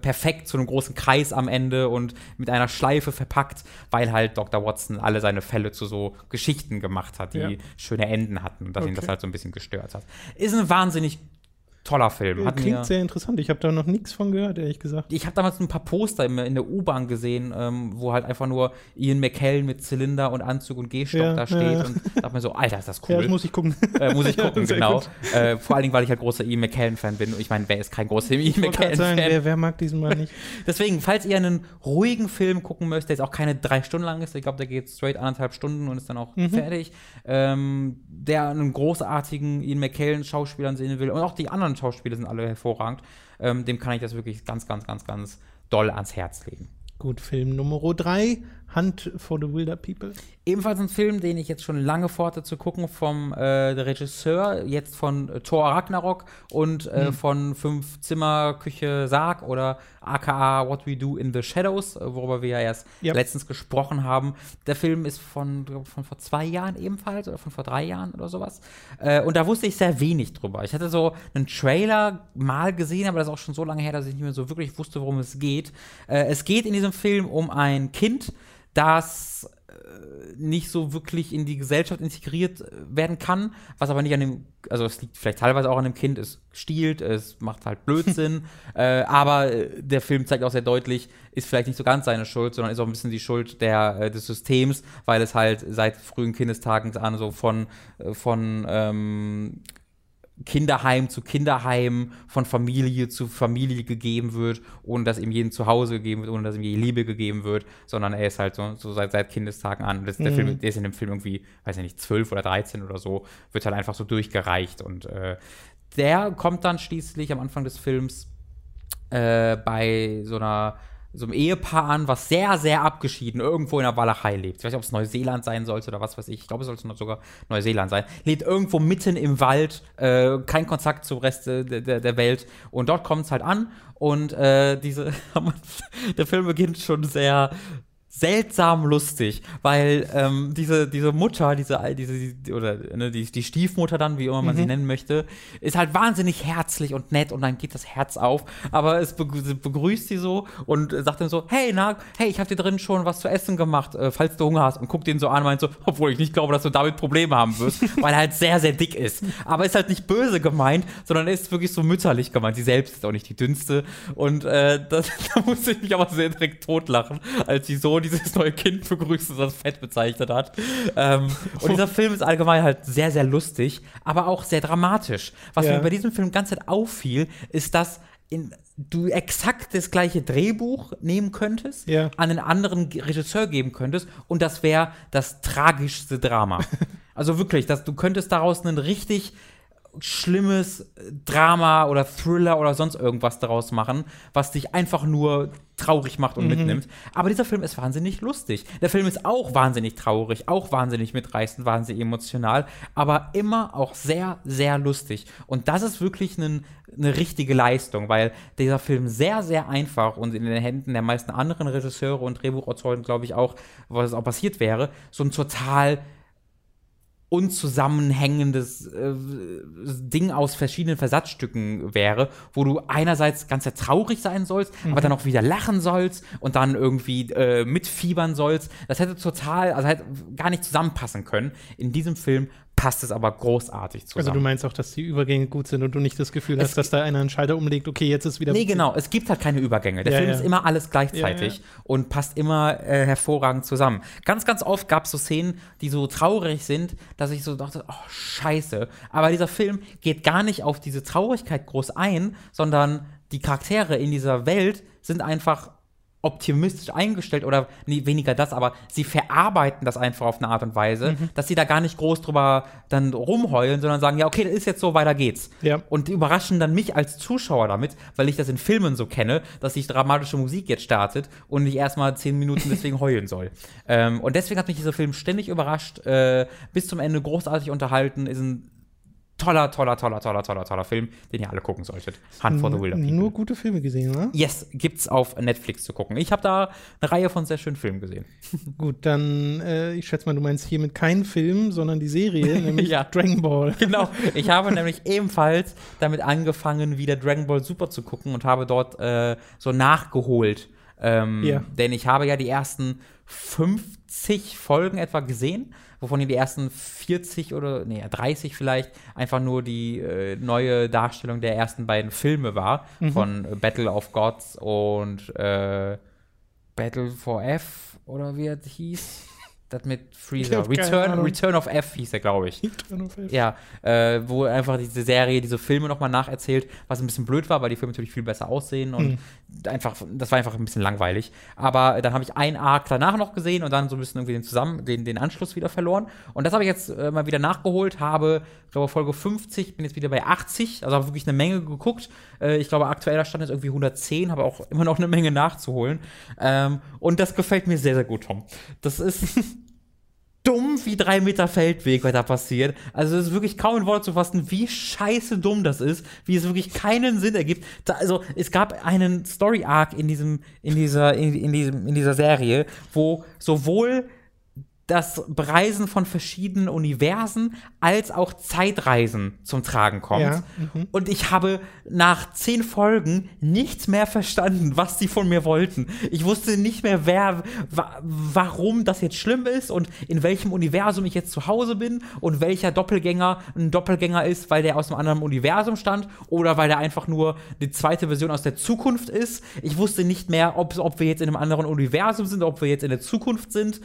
perfekt zu einem großen Kreis am Ende und mit einer Schleife verpackt, weil halt Dr. Watson alle seine Fälle zu so Geschichten gemacht hat, die Ja. schöne Enden hatten und dass ihn Okay. das halt so ein bisschen gestört hat. Ist ein wahnsinnig toller Film. Hat Klingt mir, sehr interessant. Ich habe da noch nichts von gehört, ehrlich gesagt. ich habe damals ein paar Poster in, in der U-Bahn gesehen, ähm, wo halt einfach nur Ian McKellen mit Zylinder und Anzug und Gehstock Ja, da steht ja. und dachte mir so, Alter, ist das Ja, cool. das muss ich gucken. äh, muss ich Ja, gucken, genau. Äh, vor allen Dingen, weil ich halt großer Ian McKellen-Fan bin. Und ich meine, wer ist kein großer Ian McKellen-Fan? wer, wer mag diesen Mann nicht? Deswegen, falls ihr einen ruhigen Film gucken möchtet, der jetzt auch keine drei Stunden lang ist, ich glaube, der geht straight anderthalb Stunden und ist dann auch Mhm. fertig, ähm, der einen großartigen Ian McKellen-Schauspielern sehen will und auch die anderen Schauspieler sind alle hervorragend, ähm, dem kann ich das wirklich ganz, ganz, ganz, ganz doll ans Herz legen. Gut, Film Nummer 3 Hunt for the Wilder People. Ebenfalls ein Film, den ich jetzt schon lange vorhatte zu gucken, vom äh, Regisseur, jetzt von äh, Thor Ragnarok und äh, Mhm. von Fünf Zimmer Küche Sarg oder aka What We Do in the Shadows, äh, worüber wir ja erst Ja. letztens gesprochen haben. Der Film ist von, glaub, von vor zwei Jahren ebenfalls oder von vor drei Jahren oder sowas. Äh, und da wusste ich sehr wenig drüber. Ich hatte so einen Trailer mal gesehen, aber das ist auch schon so lange her, dass ich nicht mehr so wirklich wusste, worum es geht. Äh, es geht in diesem Film um ein Kind, das äh, nicht so wirklich in die Gesellschaft integriert äh, werden kann, was aber nicht an dem, also es liegt vielleicht teilweise auch an dem Kind, es stiehlt, es macht halt Blödsinn, äh, aber äh, der Film zeigt auch sehr deutlich, ist vielleicht nicht so ganz seine Schuld, sondern ist auch ein bisschen die Schuld der, des Systems, weil es halt seit frühen Kindestagen an so von, von ähm, Kinderheim zu Kinderheim, von Familie zu Familie gegeben wird, ohne dass ihm jeden zu Hause gegeben wird, ohne dass ihm je Liebe gegeben wird, sondern er ist halt so, so seit, seit Kindestagen an. Das, der, Mhm. Film, der ist in dem Film irgendwie, weiß ich nicht, 12 oder 13 oder so, wird halt einfach so durchgereicht. Und äh, der kommt dann schließlich am Anfang des Films äh, bei so einer so einem Ehepaar an, was sehr, sehr abgeschieden irgendwo in der Walachei lebt. Ich weiß nicht, ob es Neuseeland sein sollte oder was weiß ich. Ich glaube, es sollte sogar Neuseeland sein. Lebt irgendwo mitten im Wald, äh, kein Kontakt zum Rest äh, der, der, der Welt. Und dort kommt es halt an und äh, diese, der Film beginnt schon sehr seltsam lustig, weil ähm, diese, diese Mutter, diese, diese oder ne, die, die Stiefmutter dann, wie immer man sie nennen möchte, ist halt wahnsinnig herzlich und nett und dann geht das Herz auf, aber es begrüßt sie so und sagt dann so, hey, na, hey, ich habe dir drin schon was zu essen gemacht, äh, falls du Hunger hast und guckt den so an und meint so, obwohl ich nicht glaube, dass du damit Probleme haben wirst, weil er halt sehr, sehr dick ist. Aber ist halt nicht böse gemeint, sondern ist wirklich so mütterlich gemeint. Sie selbst ist auch nicht die dünnste und äh, das, da musste ich mich aber sehr direkt totlachen, als sie so dieses neue Kind begrüßt und das fett bezeichnet hat. Ähm, und dieser Film ist allgemein halt sehr, sehr lustig, aber auch sehr dramatisch. Was Ja. mir bei diesem Film ganz Zeit auffiel, ist, dass in, du exakt das gleiche Drehbuch nehmen könntest, Ja. an einen anderen Regisseur geben könntest und das wäre das tragischste Drama. also wirklich, dass du könntest daraus ein richtig schlimmes Drama oder Thriller oder sonst irgendwas daraus machen, was dich einfach nur traurig macht und mitnimmt. Aber dieser Film ist wahnsinnig lustig. Der Film ist auch wahnsinnig traurig, auch wahnsinnig mitreißend, wahnsinnig emotional, aber immer auch sehr, sehr lustig. Und das ist wirklich ein, eine richtige Leistung, weil dieser Film sehr, sehr einfach und in den Händen der meisten anderen Regisseure und Drehbuchautoren, glaube ich, auch, was auch passiert wäre, so ein total unzusammenhängendes äh, Ding aus verschiedenen Versatzstücken wäre, wo du einerseits ganz sehr traurig sein sollst, aber dann auch wieder lachen sollst und dann irgendwie äh, mitfiebern sollst. Das hätte total, also hätte gar nicht zusammenpassen können. In diesem Film passt es aber großartig zusammen. Also du meinst auch, dass die Übergänge gut sind und du nicht das Gefühl Es hast, dass da einer einen Schalter umlegt, okay, jetzt ist wieder Nee, genau. Es gibt halt keine Übergänge. Der Ja, Film ja. ist immer alles gleichzeitig Ja, und passt immer äh, hervorragend zusammen. Ganz, ganz oft gab es so Szenen, die so traurig sind, dass ich so dachte, oh, scheiße. Aber dieser Film geht gar nicht auf diese Traurigkeit groß ein, sondern die Charaktere in dieser Welt sind einfach optimistisch eingestellt oder nee, weniger das, aber sie verarbeiten das einfach auf eine Art und Weise, Mhm. dass sie da gar nicht groß drüber dann rumheulen, sondern sagen, ja, okay, das ist jetzt so, weiter geht's. Ja. Und die überraschen dann mich als Zuschauer damit, weil ich das in Filmen so kenne, dass sich dramatische Musik jetzt startet und ich erstmal zehn Minuten deswegen heulen soll. Ähm, und deswegen hat mich dieser Film ständig überrascht, äh, bis zum Ende großartig unterhalten, ist ein toller, toller, toller, toller, toller, toller Film, den ihr alle gucken solltet. Hunt for the Wilder People. Nur gute Filme gesehen, oder? Yes, gibt's auf Netflix zu gucken. Ich habe da eine Reihe von sehr schönen Filmen gesehen. Gut, dann, äh, ich schätze mal, du meinst hiermit keinen Film, sondern die Serie, nämlich Ja. Dragon Ball. Genau. Ich habe nämlich ebenfalls damit angefangen, wieder Dragon Ball Super zu gucken und habe dort äh, so nachgeholt. Ähm, Ja. Denn ich habe ja die ersten 50 Folgen etwa gesehen, wovon die ersten 40 oder nee, 30 vielleicht einfach nur die äh, neue Darstellung der ersten beiden Filme war, von äh, Battle of Gods und äh, Battle for F oder wie es hieß. Das mit Freezer. Return. Return of F hieß er, glaube ich. Ja, äh, wo einfach diese Serie, diese Filme nochmal nacherzählt, was ein bisschen blöd war, weil die Filme natürlich viel besser aussehen und einfach, das war einfach ein bisschen langweilig. Aber dann habe ich ein Arc danach noch gesehen und dann so ein bisschen irgendwie den zusammen, den, den Anschluss wieder verloren. Und das habe ich jetzt äh, mal wieder nachgeholt, habe, ich glaube, Folge 50, bin jetzt wieder bei 80, also habe wirklich eine Menge geguckt. Äh, ich glaube, aktueller Stand ist irgendwie 110, habe auch immer noch eine Menge nachzuholen. Ähm, und das gefällt mir sehr, sehr gut, Tom. Das ist dumm wie drei Meter Feldweg, was da passiert. Also es ist wirklich kaum in Worte zu fassen, wie scheiße dumm das ist, wie es wirklich keinen Sinn ergibt. Da, also es gab einen Story Arc in diesem, in dieser, in, in diesem, in dieser Serie, wo sowohl das Bereisen von verschiedenen Universen als auch Zeitreisen zum Tragen kommt. Ja, Und ich habe nach zehn Folgen nichts mehr verstanden, was sie von mir wollten. Ich wusste nicht mehr, wer, wa warum das jetzt schlimm ist und in welchem Universum ich jetzt zu Hause bin und welcher Doppelgänger ein Doppelgänger ist, weil der aus einem anderen Universum stand oder weil der einfach nur die zweite Version aus der Zukunft ist. Ich wusste nicht mehr, ob, ob wir jetzt in einem anderen Universum sind, ob wir jetzt in der Zukunft sind.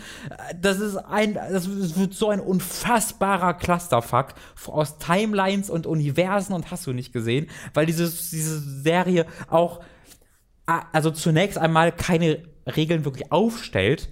Das ist ein, das wird so ein unfassbarer Clusterfuck aus Timelines und Universen und hast du nicht gesehen, weil dieses, diese Serie auch, also zunächst einmal keine Regeln wirklich aufstellt,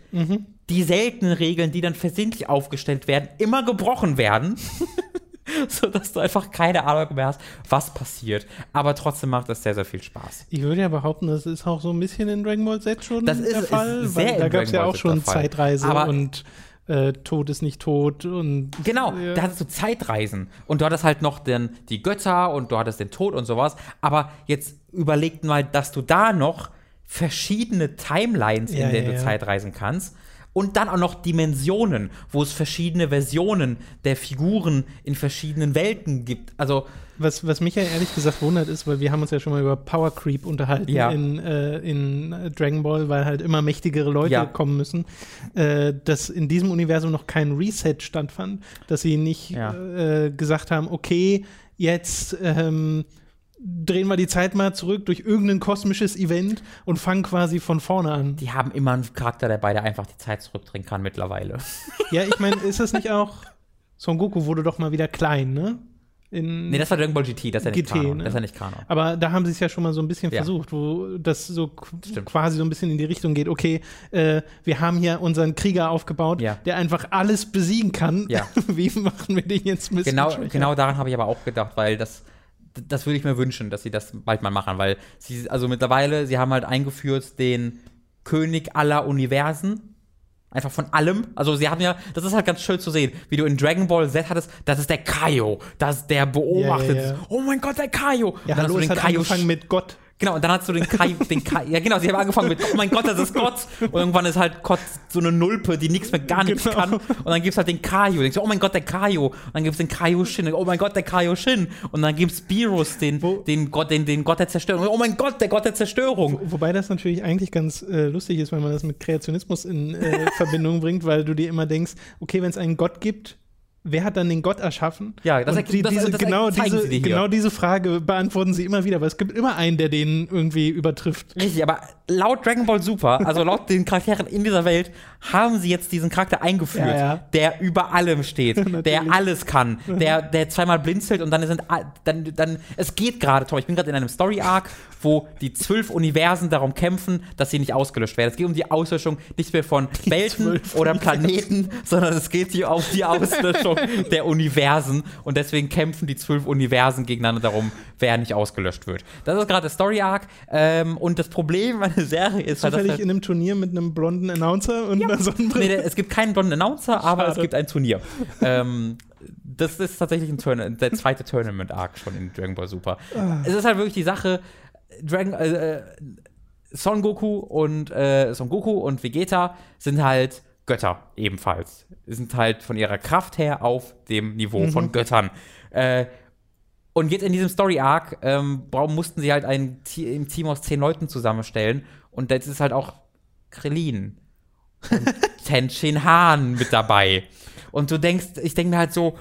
die seltenen Regeln, die dann versehentlich aufgestellt werden, immer gebrochen werden. so dass du einfach keine Ahnung mehr hast, was passiert. Aber trotzdem macht das sehr, sehr viel Spaß. Ich würde ja behaupten, das ist auch so ein bisschen in Dragon Ball Z schon Das ist- der ist Fall. sehr weil da gab es ja auch schon. Zeitreise Aber- und äh, Tod ist nicht tot und Genau, Ja. da hattest du Zeitreisen. Und du hattest halt noch den, die Götter und du hattest den Tod und sowas. Aber jetzt überlegt mal, dass du da noch verschiedene Timelines, Ja, in denen ja, du ja. Zeitreisen kannst. Und dann auch noch Dimensionen, wo es verschiedene Versionen der Figuren in verschiedenen Welten gibt. Also, Was, was mich ja ehrlich gesagt wundert ist, weil wir haben uns ja schon mal über Power Creep unterhalten Ja. in, äh, in Dragon Ball, weil halt immer mächtigere Leute Ja. kommen müssen, äh, dass in diesem Universum noch kein Reset stattfand, dass sie nicht Ja. äh, gesagt haben, okay, jetzt ähm, drehen wir die Zeit mal zurück durch irgendein kosmisches Event und fangen quasi von vorne an. die haben immer einen Charakter dabei, der einfach die Zeit zurückdrehen kann mittlerweile. Ja, ich meine, ist das nicht auch Son Goku wurde doch mal wieder klein, ne? In, Nee, das war Dragon Ball GT, das ist ja nicht GT, Kanon. ne? Das ist ja nicht Kanon. Aber da haben sie es ja schon mal so ein bisschen Ja. versucht, wo das so Stimmt. quasi so ein bisschen in die Richtung geht, okay, äh, wir haben hier unseren Krieger aufgebaut, Ja. der einfach alles besiegen kann. Ja. Wie machen wir den jetzt bisschen Genau, genau daran habe ich aber auch gedacht, weil das, das würde ich mir wünschen, dass sie das bald mal machen, weil sie, also mittlerweile, sie haben halt eingeführt den König aller Universen. Einfach von allem. Also sie haben ja, das ist halt ganz schön zu sehen, wie du in Dragon Ball Z hattest, das ist der Kaio, das ist der beobachtet. Ja, ja, ja. Oh mein Gott, der Kaio. Ja, Und dann hast hallo, du es den hat Kaio angefangen mit Gott. Genau, und dann hast du den Kai, den Kai, ja genau, sie haben angefangen mit, oh mein Gott, das ist Gott. Und irgendwann ist halt Gott so eine Nulpe, die nichts mehr, gar nichts Genau. kann. Und dann gibt's halt den Kaio. Denkst du, oh mein Gott, der Kaio. Und dann gibt's den Kaio Shin. Oh mein Gott, der Kaio Shin. Und dann gibt's Beerus, den, Wo- den Gott, den, den Gott der Zerstörung. Oh mein Gott, der Gott der Zerstörung. Wobei das natürlich eigentlich ganz äh, lustig ist, wenn man das mit Kreationismus in äh, Verbindung bringt, weil du dir immer denkst, okay, wenn es einen Gott gibt, wer hat dann den Gott erschaffen? Ja, das erklärt- das- diese, das genau, diese, genau diese Frage beantworten sie immer wieder, weil es gibt immer einen, der den irgendwie übertrifft. Richtig, aber laut Dragon Ball Super, also laut den Charakteren in dieser Welt, haben sie jetzt diesen Charakter eingeführt, Ja, ja. der über allem steht, der alles kann, der, der zweimal blinzelt und dann sind dann, dann es geht gerade, Tom, ich bin gerade in einem Story Arc, wo die zwölf Universen darum kämpfen, dass sie nicht ausgelöscht werden. Es geht um die Auslöschung nicht mehr von Welten zwölf oder Planeten, sondern es geht hier um die Auslöschung der Universen und deswegen kämpfen die zwölf Universen gegeneinander darum, wer nicht ausgelöscht wird. Das ist gerade der Story Arc ähm, und das Problem an der Serie ist halt, dass Zufällig halt- in einem Turnier mit einem blonden Announcer und einer Nee, Sonnenbrille. der, es gibt keinen blonden Announcer, aber Schade. es gibt ein Turnier. ähm, das ist tatsächlich ein Turn der zweite Tournament-Arc schon in Dragon Ball Super. Ah. Es ist halt wirklich die Sache, Dragon, äh, Son Goku und äh, Son Goku und Vegeta sind halt Götter ebenfalls. Sind halt von ihrer Kraft her auf dem Niveau Mhm. von Göttern. Äh, und jetzt in diesem Story Arc ähm, mussten sie halt ein, ein Team aus zehn Leuten zusammenstellen. Und jetzt ist halt auch Krillin und Tenshin Han mit dabei. Und du denkst, ich denke mir halt so,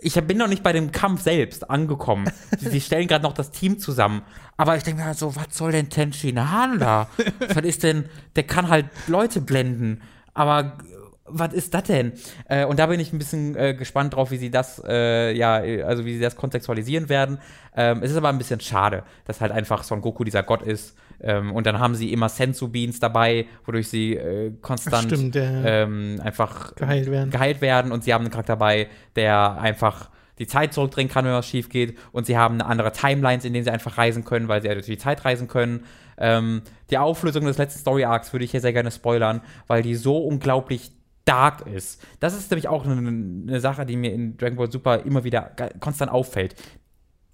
ich bin noch nicht bei dem Kampf selbst angekommen. Sie, sie stellen gerade noch das Team zusammen. Aber ich denke mir halt so, was soll denn Tenshin Han da? Was ist denn, der kann halt Leute blenden. Aber was ist das denn? Äh, und da bin ich ein bisschen äh, gespannt drauf, wie sie das, äh, ja, also wie sie das kontextualisieren werden. Ähm, es ist aber ein bisschen schade, dass halt einfach Son Goku dieser Gott ist. Ähm, und dann haben sie immer Sensu Beans dabei, wodurch sie äh, konstant Stimmt, ähm, einfach Geheilt werden. geheilt werden. Und sie haben einen Charakter dabei, der einfach die Zeit zurückdrehen kann, wenn was schief geht. Und sie haben eine andere Timelines, in denen sie einfach reisen können, weil sie halt durch die Zeit reisen können. Ähm, die Auflösung des letzten Story Arcs würde ich hier sehr gerne spoilern, weil die so unglaublich dark ist. Das ist nämlich auch eine, eine Sache, die mir in Dragon Ball Super immer wieder konstant auffällt.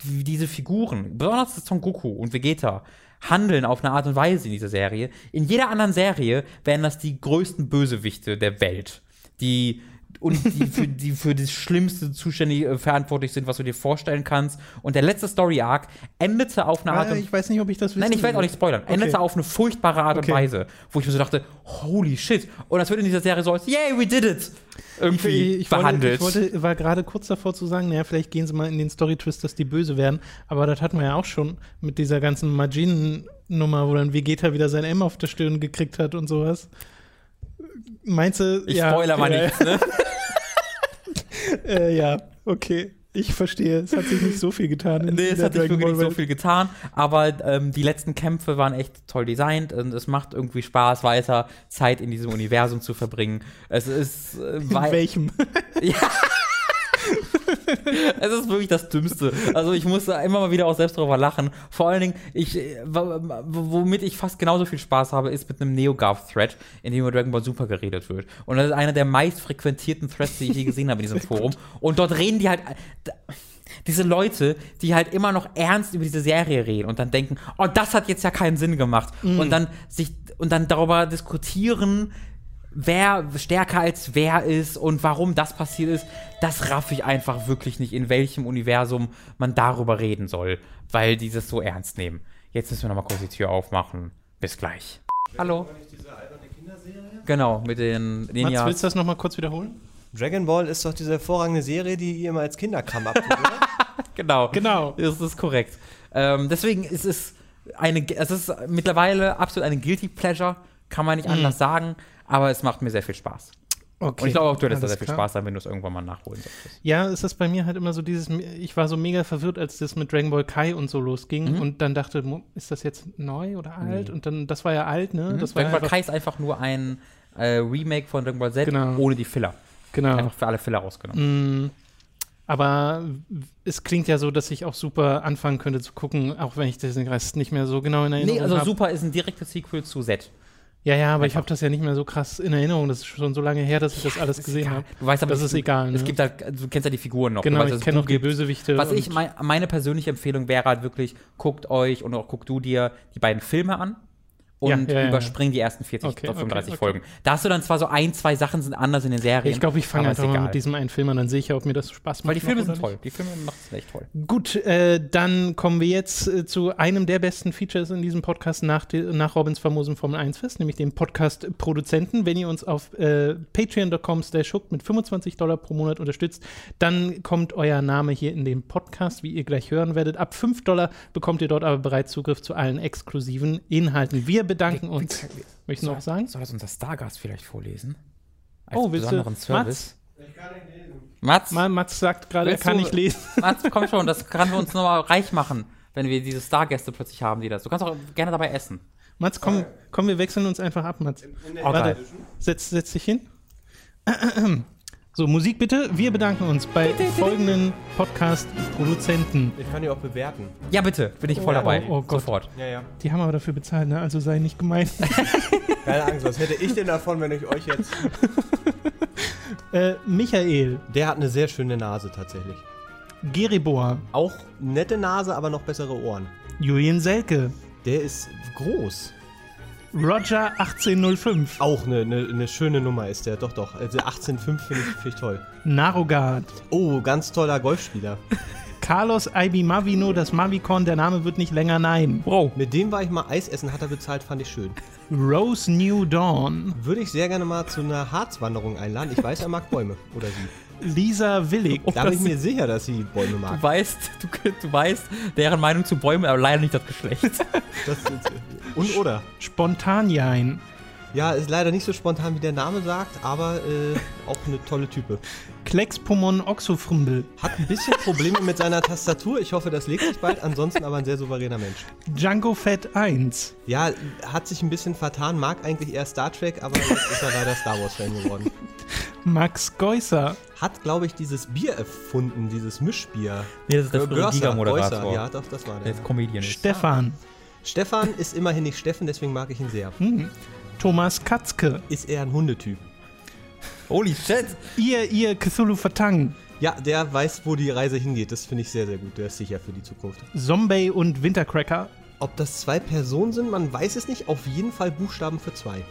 Diese Figuren, besonders Son Goku und Vegeta, handeln auf eine Art und Weise in dieser Serie. In jeder anderen Serie wären das die größten Bösewichte der Welt. Die und die für, die für das Schlimmste zuständig äh, verantwortlich sind, was du dir vorstellen kannst. Und der letzte Story Arc endete auf eine Art Ah, ich weiß nicht, ob ich das wissen Nein, ich werde auch nicht spoilern. Okay. Endete auf eine furchtbare Art Okay. und Weise, wo ich mir so dachte, holy shit. Und das wird in dieser Serie so als, yay, we did it, irgendwie Ich, ich, behandelt. Wollte, ich wollte, war gerade kurz davor zu sagen, naja, vielleicht gehen sie mal in den Story-Twist, dass die böse werden. Aber das hatten wir ja auch schon mit dieser ganzen Majin-Nummer, wo dann Vegeta wieder sein M auf der Stirn gekriegt hat und sowas. Meinst du? ich ja, spoiler mal ja, nichts, ne? Äh, ja, okay. Ich verstehe. Es hat sich nicht so viel getan. Nee, es hat sich wirklich nicht so viel getan, aber ähm, die letzten Kämpfe waren echt toll designt und es macht irgendwie Spaß, weiter Zeit in diesem Universum zu verbringen. Es ist, äh, In welchem? ja. Es ist wirklich das Dümmste. Also ich muss immer mal wieder auch selbst drüber lachen. Vor allen Dingen, ich, äh, womit ich fast genauso viel Spaß habe, ist mit einem NeoGAF-Thread, in dem über Dragon Ball Super geredet wird. Und das ist einer der meist frequentierten Threads, die ich je gesehen habe in diesem Forum. Und dort reden die halt. d- Diese Leute, die halt immer noch ernst über diese Serie reden und dann denken, oh, das hat jetzt ja keinen Sinn gemacht. Und dann sich und dann darüber diskutieren, wer stärker als wer ist und warum das passiert ist, das raff ich einfach wirklich nicht, in welchem Universum man darüber reden soll, weil die das so ernst nehmen. Jetzt müssen wir nochmal kurz die Tür aufmachen. Bis gleich. Hallo. Genau, mit den Mats, Ninjas. willst du das nochmal kurz wiederholen? Dragon Ball ist doch diese hervorragende Serie, die ihr immer als Kinderkram abtut, oder? Genau. Genau. Das ist korrekt. Ähm, deswegen ist es eine, es ist mittlerweile absolut eine Guilty Pleasure, kann man nicht anders sagen, aber es macht mir sehr viel Spaß. Okay. Und ich glaube auch, du hättest da sehr viel klar. Spaß haben, wenn du es irgendwann mal nachholen solltest. Ja, es ist bei mir halt immer so dieses, ich war so mega verwirrt, als das mit Dragon Ball Kai und so losging Mhm. und dann dachte, ist das jetzt neu oder alt? Und dann, das war ja alt, ne? War Dragon Ball Kai ist einfach nur ein äh, Remake von Dragon Ball Z Genau. ohne die Filler. genau. Einfach für alle Filler rausgenommen. Mm, aber es klingt ja so, dass ich auch super anfangen könnte zu gucken, auch wenn ich den Rest nicht mehr so genau in Erinnerung Nee, also habe. Super ist ein direktes Sequel zu Z. Ja, ja, aber ich habe das ja nicht mehr so krass in Erinnerung. Das ist schon so lange her, dass ich das alles gesehen habe. Du weißt aber, Das es- ist egal, Es ne? gibt halt, du kennst ja die Figuren noch. Genau, weißt, ich es kenne auch die. Bösewichte. Was ich, mein, meine persönliche Empfehlung wäre halt wirklich, guckt euch und auch guck du dir die beiden Filme an und Ja, ja, ja, überspring die ersten 40 Okay, oder 35 okay, Folgen. Da hast du dann zwar so ein, zwei Sachen sind anders in den Serien. Ich glaube, ich fange einfach mal mit diesem einen Film an, dann sehe ich ja, ob mir das Spaß macht. Weil die Filme sind toll. Die Filme machen es echt toll. Gut, äh, dann kommen wir jetzt äh, zu einem der besten Features in diesem Podcast nach, die, nach Robins famosen Formel 1 Fest, nämlich dem Podcast-Produzenten. Wenn ihr uns auf äh, patreon.com slash mit 25 Dollar pro Monat unterstützt, dann kommt euer Name hier in den Podcast, wie ihr gleich hören werdet. Ab 5 Dollar bekommt ihr dort aber bereits Zugriff zu allen exklusiven Inhalten. Wir bedanken uns. Möchten Sie noch sagen? Soll das unser Stargast vielleicht vorlesen? Als Oh, willst du? besonderen Service? Mats? Mats? Ma- Mats sagt gerade, er kann du- nicht lesen. Mats, komm schon, das kann wir uns nochmal reich machen, wenn wir diese Stargäste plötzlich haben, die das. Du kannst auch gerne dabei essen. Mats, komm, komm, wir wechseln uns einfach ab, Mats. Warte, setz, setz dich hin. So, Musik bitte. Wir bedanken uns bei folgenden Podcast-Produzenten. Ich kann die auch bewerten. Ja, bitte, bin ich voll Oh, dabei. oh, oh Gott. Sofort. Ja, ja. Die haben aber dafür bezahlt, ne? Also sei nicht gemein. Keine Angst, was hätte ich denn davon, wenn ich euch jetzt. äh, Michael, Der hat eine sehr schöne Nase tatsächlich. Geribor, Auch nette Nase, aber noch bessere Ohren. Julian Selke, Der ist groß. Roger 1805, Auch eine, eine, eine schöne Nummer ist der, doch, doch. Also 18,5 finde ich, find ich toll. Narogard, Oh, ganz toller Golfspieler. Carlos Ibi Mavino, das Mavicon, der Name wird nicht länger nein. Wow. Mit dem war ich mal Eis essen, hat er bezahlt, fand ich schön. Rose New Dawn, Würde ich sehr gerne mal zu einer Harzwanderung einladen. Ich weiß, er mag Bäume. Oder sie. Lisa Willig, Da bin ich mir sicher, dass sie Bäume mag. Du weißt, du, du weißt deren Meinung zu Bäumen, aber leider nicht das Geschlecht. Das ist, und oder? Spontanjein, Ja, ist leider nicht so spontan, wie der Name sagt, aber äh, auch eine tolle Type. Klexpomon Oxofrimbel. Hat ein bisschen Probleme mit seiner Tastatur. Ich hoffe, das legt sich bald. Ansonsten aber ein sehr souveräner Mensch. Django Fett 1. Ja, hat sich ein bisschen vertan, mag eigentlich eher Star Trek, aber jetzt ist er leider Star Wars-Fan geworden. Max Geusser. Hat, glaube ich, dieses Bier erfunden, dieses Mischbier. Nee, das ist der Giga-Moderator. Ja, doch, das war Der der. ist Comedian. Stefan. Stefan ist immerhin nicht Steffen, deswegen mag ich ihn sehr. Hm. Thomas Katzke. Ist eher ein Hundetyp. Holy shit! Ihr, ihr Cthulhu Vertang. Ja, der weiß, wo die Reise hingeht. Das finde ich sehr, sehr gut. Der ist sicher für die Zukunft. Zombie und Wintercracker. Ob das zwei Personen sind, man weiß es nicht. Auf jeden Fall Buchstaben für zwei.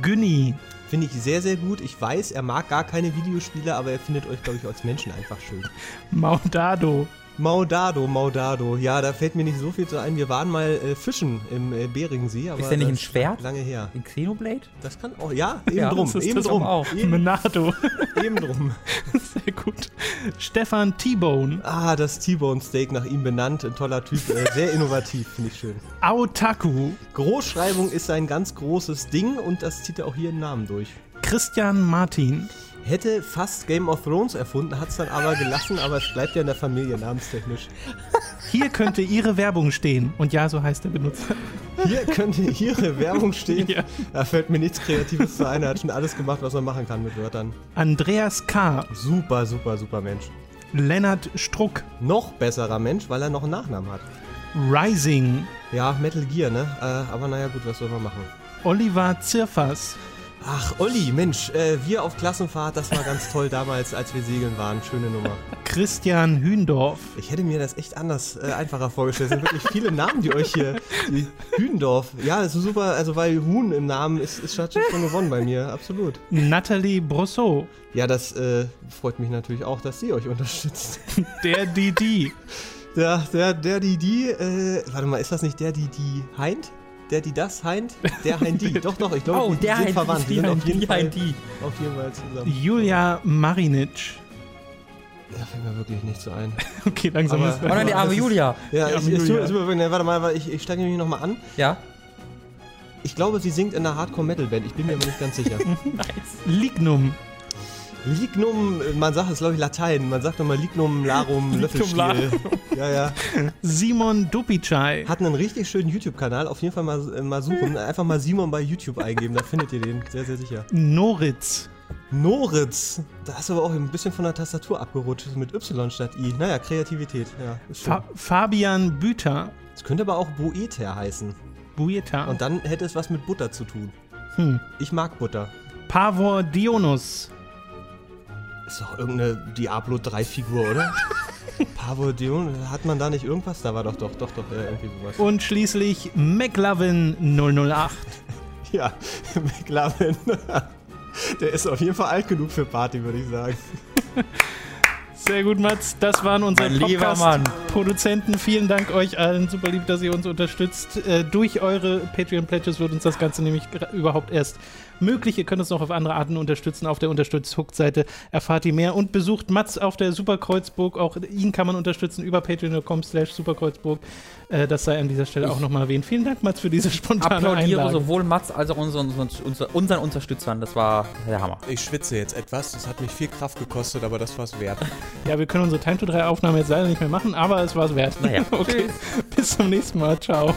Günni. Finde ich sehr, sehr gut. Ich weiß, er mag gar keine Videospiele, aber er findet euch, glaube ich, als Menschen einfach schön. Maudado. Maudado, Maudado. Ja, da fällt mir nicht so viel zu ein. Wir waren mal äh, fischen im äh, Beringsee. Aber Ist der nicht ein Schwert? Lange her. In Xenoblade? Das kann auch, ja, eben Ja, drum. das ist eben das drum. auch. Eben, Menado. eben drum. Sehr gut. Stefan T-Bone. Ah, das T-Bone Steak nach ihm benannt. Ein toller Typ. Äh, sehr innovativ, finde ich schön. Aotaku. Großschreibung ist ein ganz großes Ding und das zieht er auch hier im Namen durch. Christian Martin. Hätte fast Game of Thrones erfunden, hat es dann aber gelassen, aber es bleibt ja in der Familie namenstechnisch. Hier könnte Ihre Werbung stehen. Und ja, so heißt der Benutzer. Hier könnte Ihre Werbung stehen. Ja. Da fällt mir nichts Kreatives zu ein. Er hat schon alles gemacht, was man machen kann mit Wörtern. Andreas K. Super, super, super Mensch. Lennart Struck. Noch besserer Mensch, weil er noch einen Nachnamen hat. Rising. Ja, Metal Gear, ne? Äh, aber naja, gut, was soll man machen? Oliver Zirfas. Ach, Olli, Mensch, äh, wir auf Klassenfahrt, das war ganz toll damals, als wir segeln waren. Schöne Nummer. Christian Hündorf. Ich hätte mir das echt anders, äh, einfacher vorgestellt. Es sind wirklich viele Namen, die euch hier. Die Hündorf. Ja, das ist super, also weil Huhn im Namen ist, ist schon gewonnen bei mir, absolut. Nathalie Brosseau. Ja, das äh, freut mich natürlich auch, dass sie euch unterstützt. Der Didi. Der, der, der, die, äh, warte mal, ist das nicht der, die, die Heint? Der, die, das Heint? Der Heint, die. Doch, doch, ich glaube, Oh, die, die der sind Heint, verwandt. Die die sind auf Heint, jeden die Fall, die. auf jeden Fall zusammen. Julia Marinic. Da fällt mir wirklich nicht so ein. Okay, langsam Aber- ist Oh nein, die arme das ist- Julia. Ja, Ja, ich, ich, Julia. tu- tu- ne, warte mal, warte, ich, ich steige mich nochmal an. Ja? Ich glaube, sie singt in einer Hardcore-Metal-Band. Ich bin mir aber nicht ganz sicher. Nice. Lignum. Lignum, man sagt es, glaube ich, Latein. Man sagt immer Lignum, Larum, Löffelstiel. Ja, ja. Simon Dupicai. Hat einen richtig schönen YouTube-Kanal. Auf jeden Fall mal, äh, mal suchen. Einfach mal Simon bei YouTube eingeben. Da findet ihr den. Sehr, sehr sicher. Noritz. Noritz. Da hast du aber auch ein bisschen von der Tastatur abgerutscht. Mit Y statt I. Naja, Kreativität. Ja. Fa Fabian Büter. Es könnte aber auch Boeter heißen. Bueta. Und dann hätte es was mit Butter zu tun. Hm. Ich mag Butter. Pavor Dionus. Ist doch irgendeine Diablo 3-Figur, oder? Pavo Dion, hat man da nicht irgendwas? Da war doch, doch, doch, doch, äh, irgendwie sowas. Und schließlich McLovin 008. Ja, McLaren. Der ist auf jeden Fall alt genug für Party, würde ich sagen. Sehr gut, Mats. Das waren unsere Mein lieber Mann. Podcast-Produzenten. Vielen Dank euch allen. Super lieb, dass ihr uns unterstützt. Äh, durch eure Patreon-Pledges wird uns das Ganze nämlich überhaupt erst möglich. Ihr könnt uns noch auf andere Arten unterstützen. Auf der Unterstützt-Hook-Seite erfahrt ihr mehr. Und besucht Mats auf der Superkreuzburg. Auch ihn kann man unterstützen über patreon.com slash superkreuzburg. Äh, das sei an dieser Stelle auch nochmal erwähnt. Vielen Dank, Mats, für diese spontane Applaudiere Einlage. sowohl Mats als auch unseren, unseren, unseren Unterstützern. Das war der Hammer. Ich schwitze jetzt etwas. Das hat mich viel Kraft gekostet, aber das war's wert. Ja, wir können unsere Time to 3 Aufnahme jetzt leider nicht mehr machen, aber es war es wert. Naja. okay. Bis zum nächsten Mal. Ciao.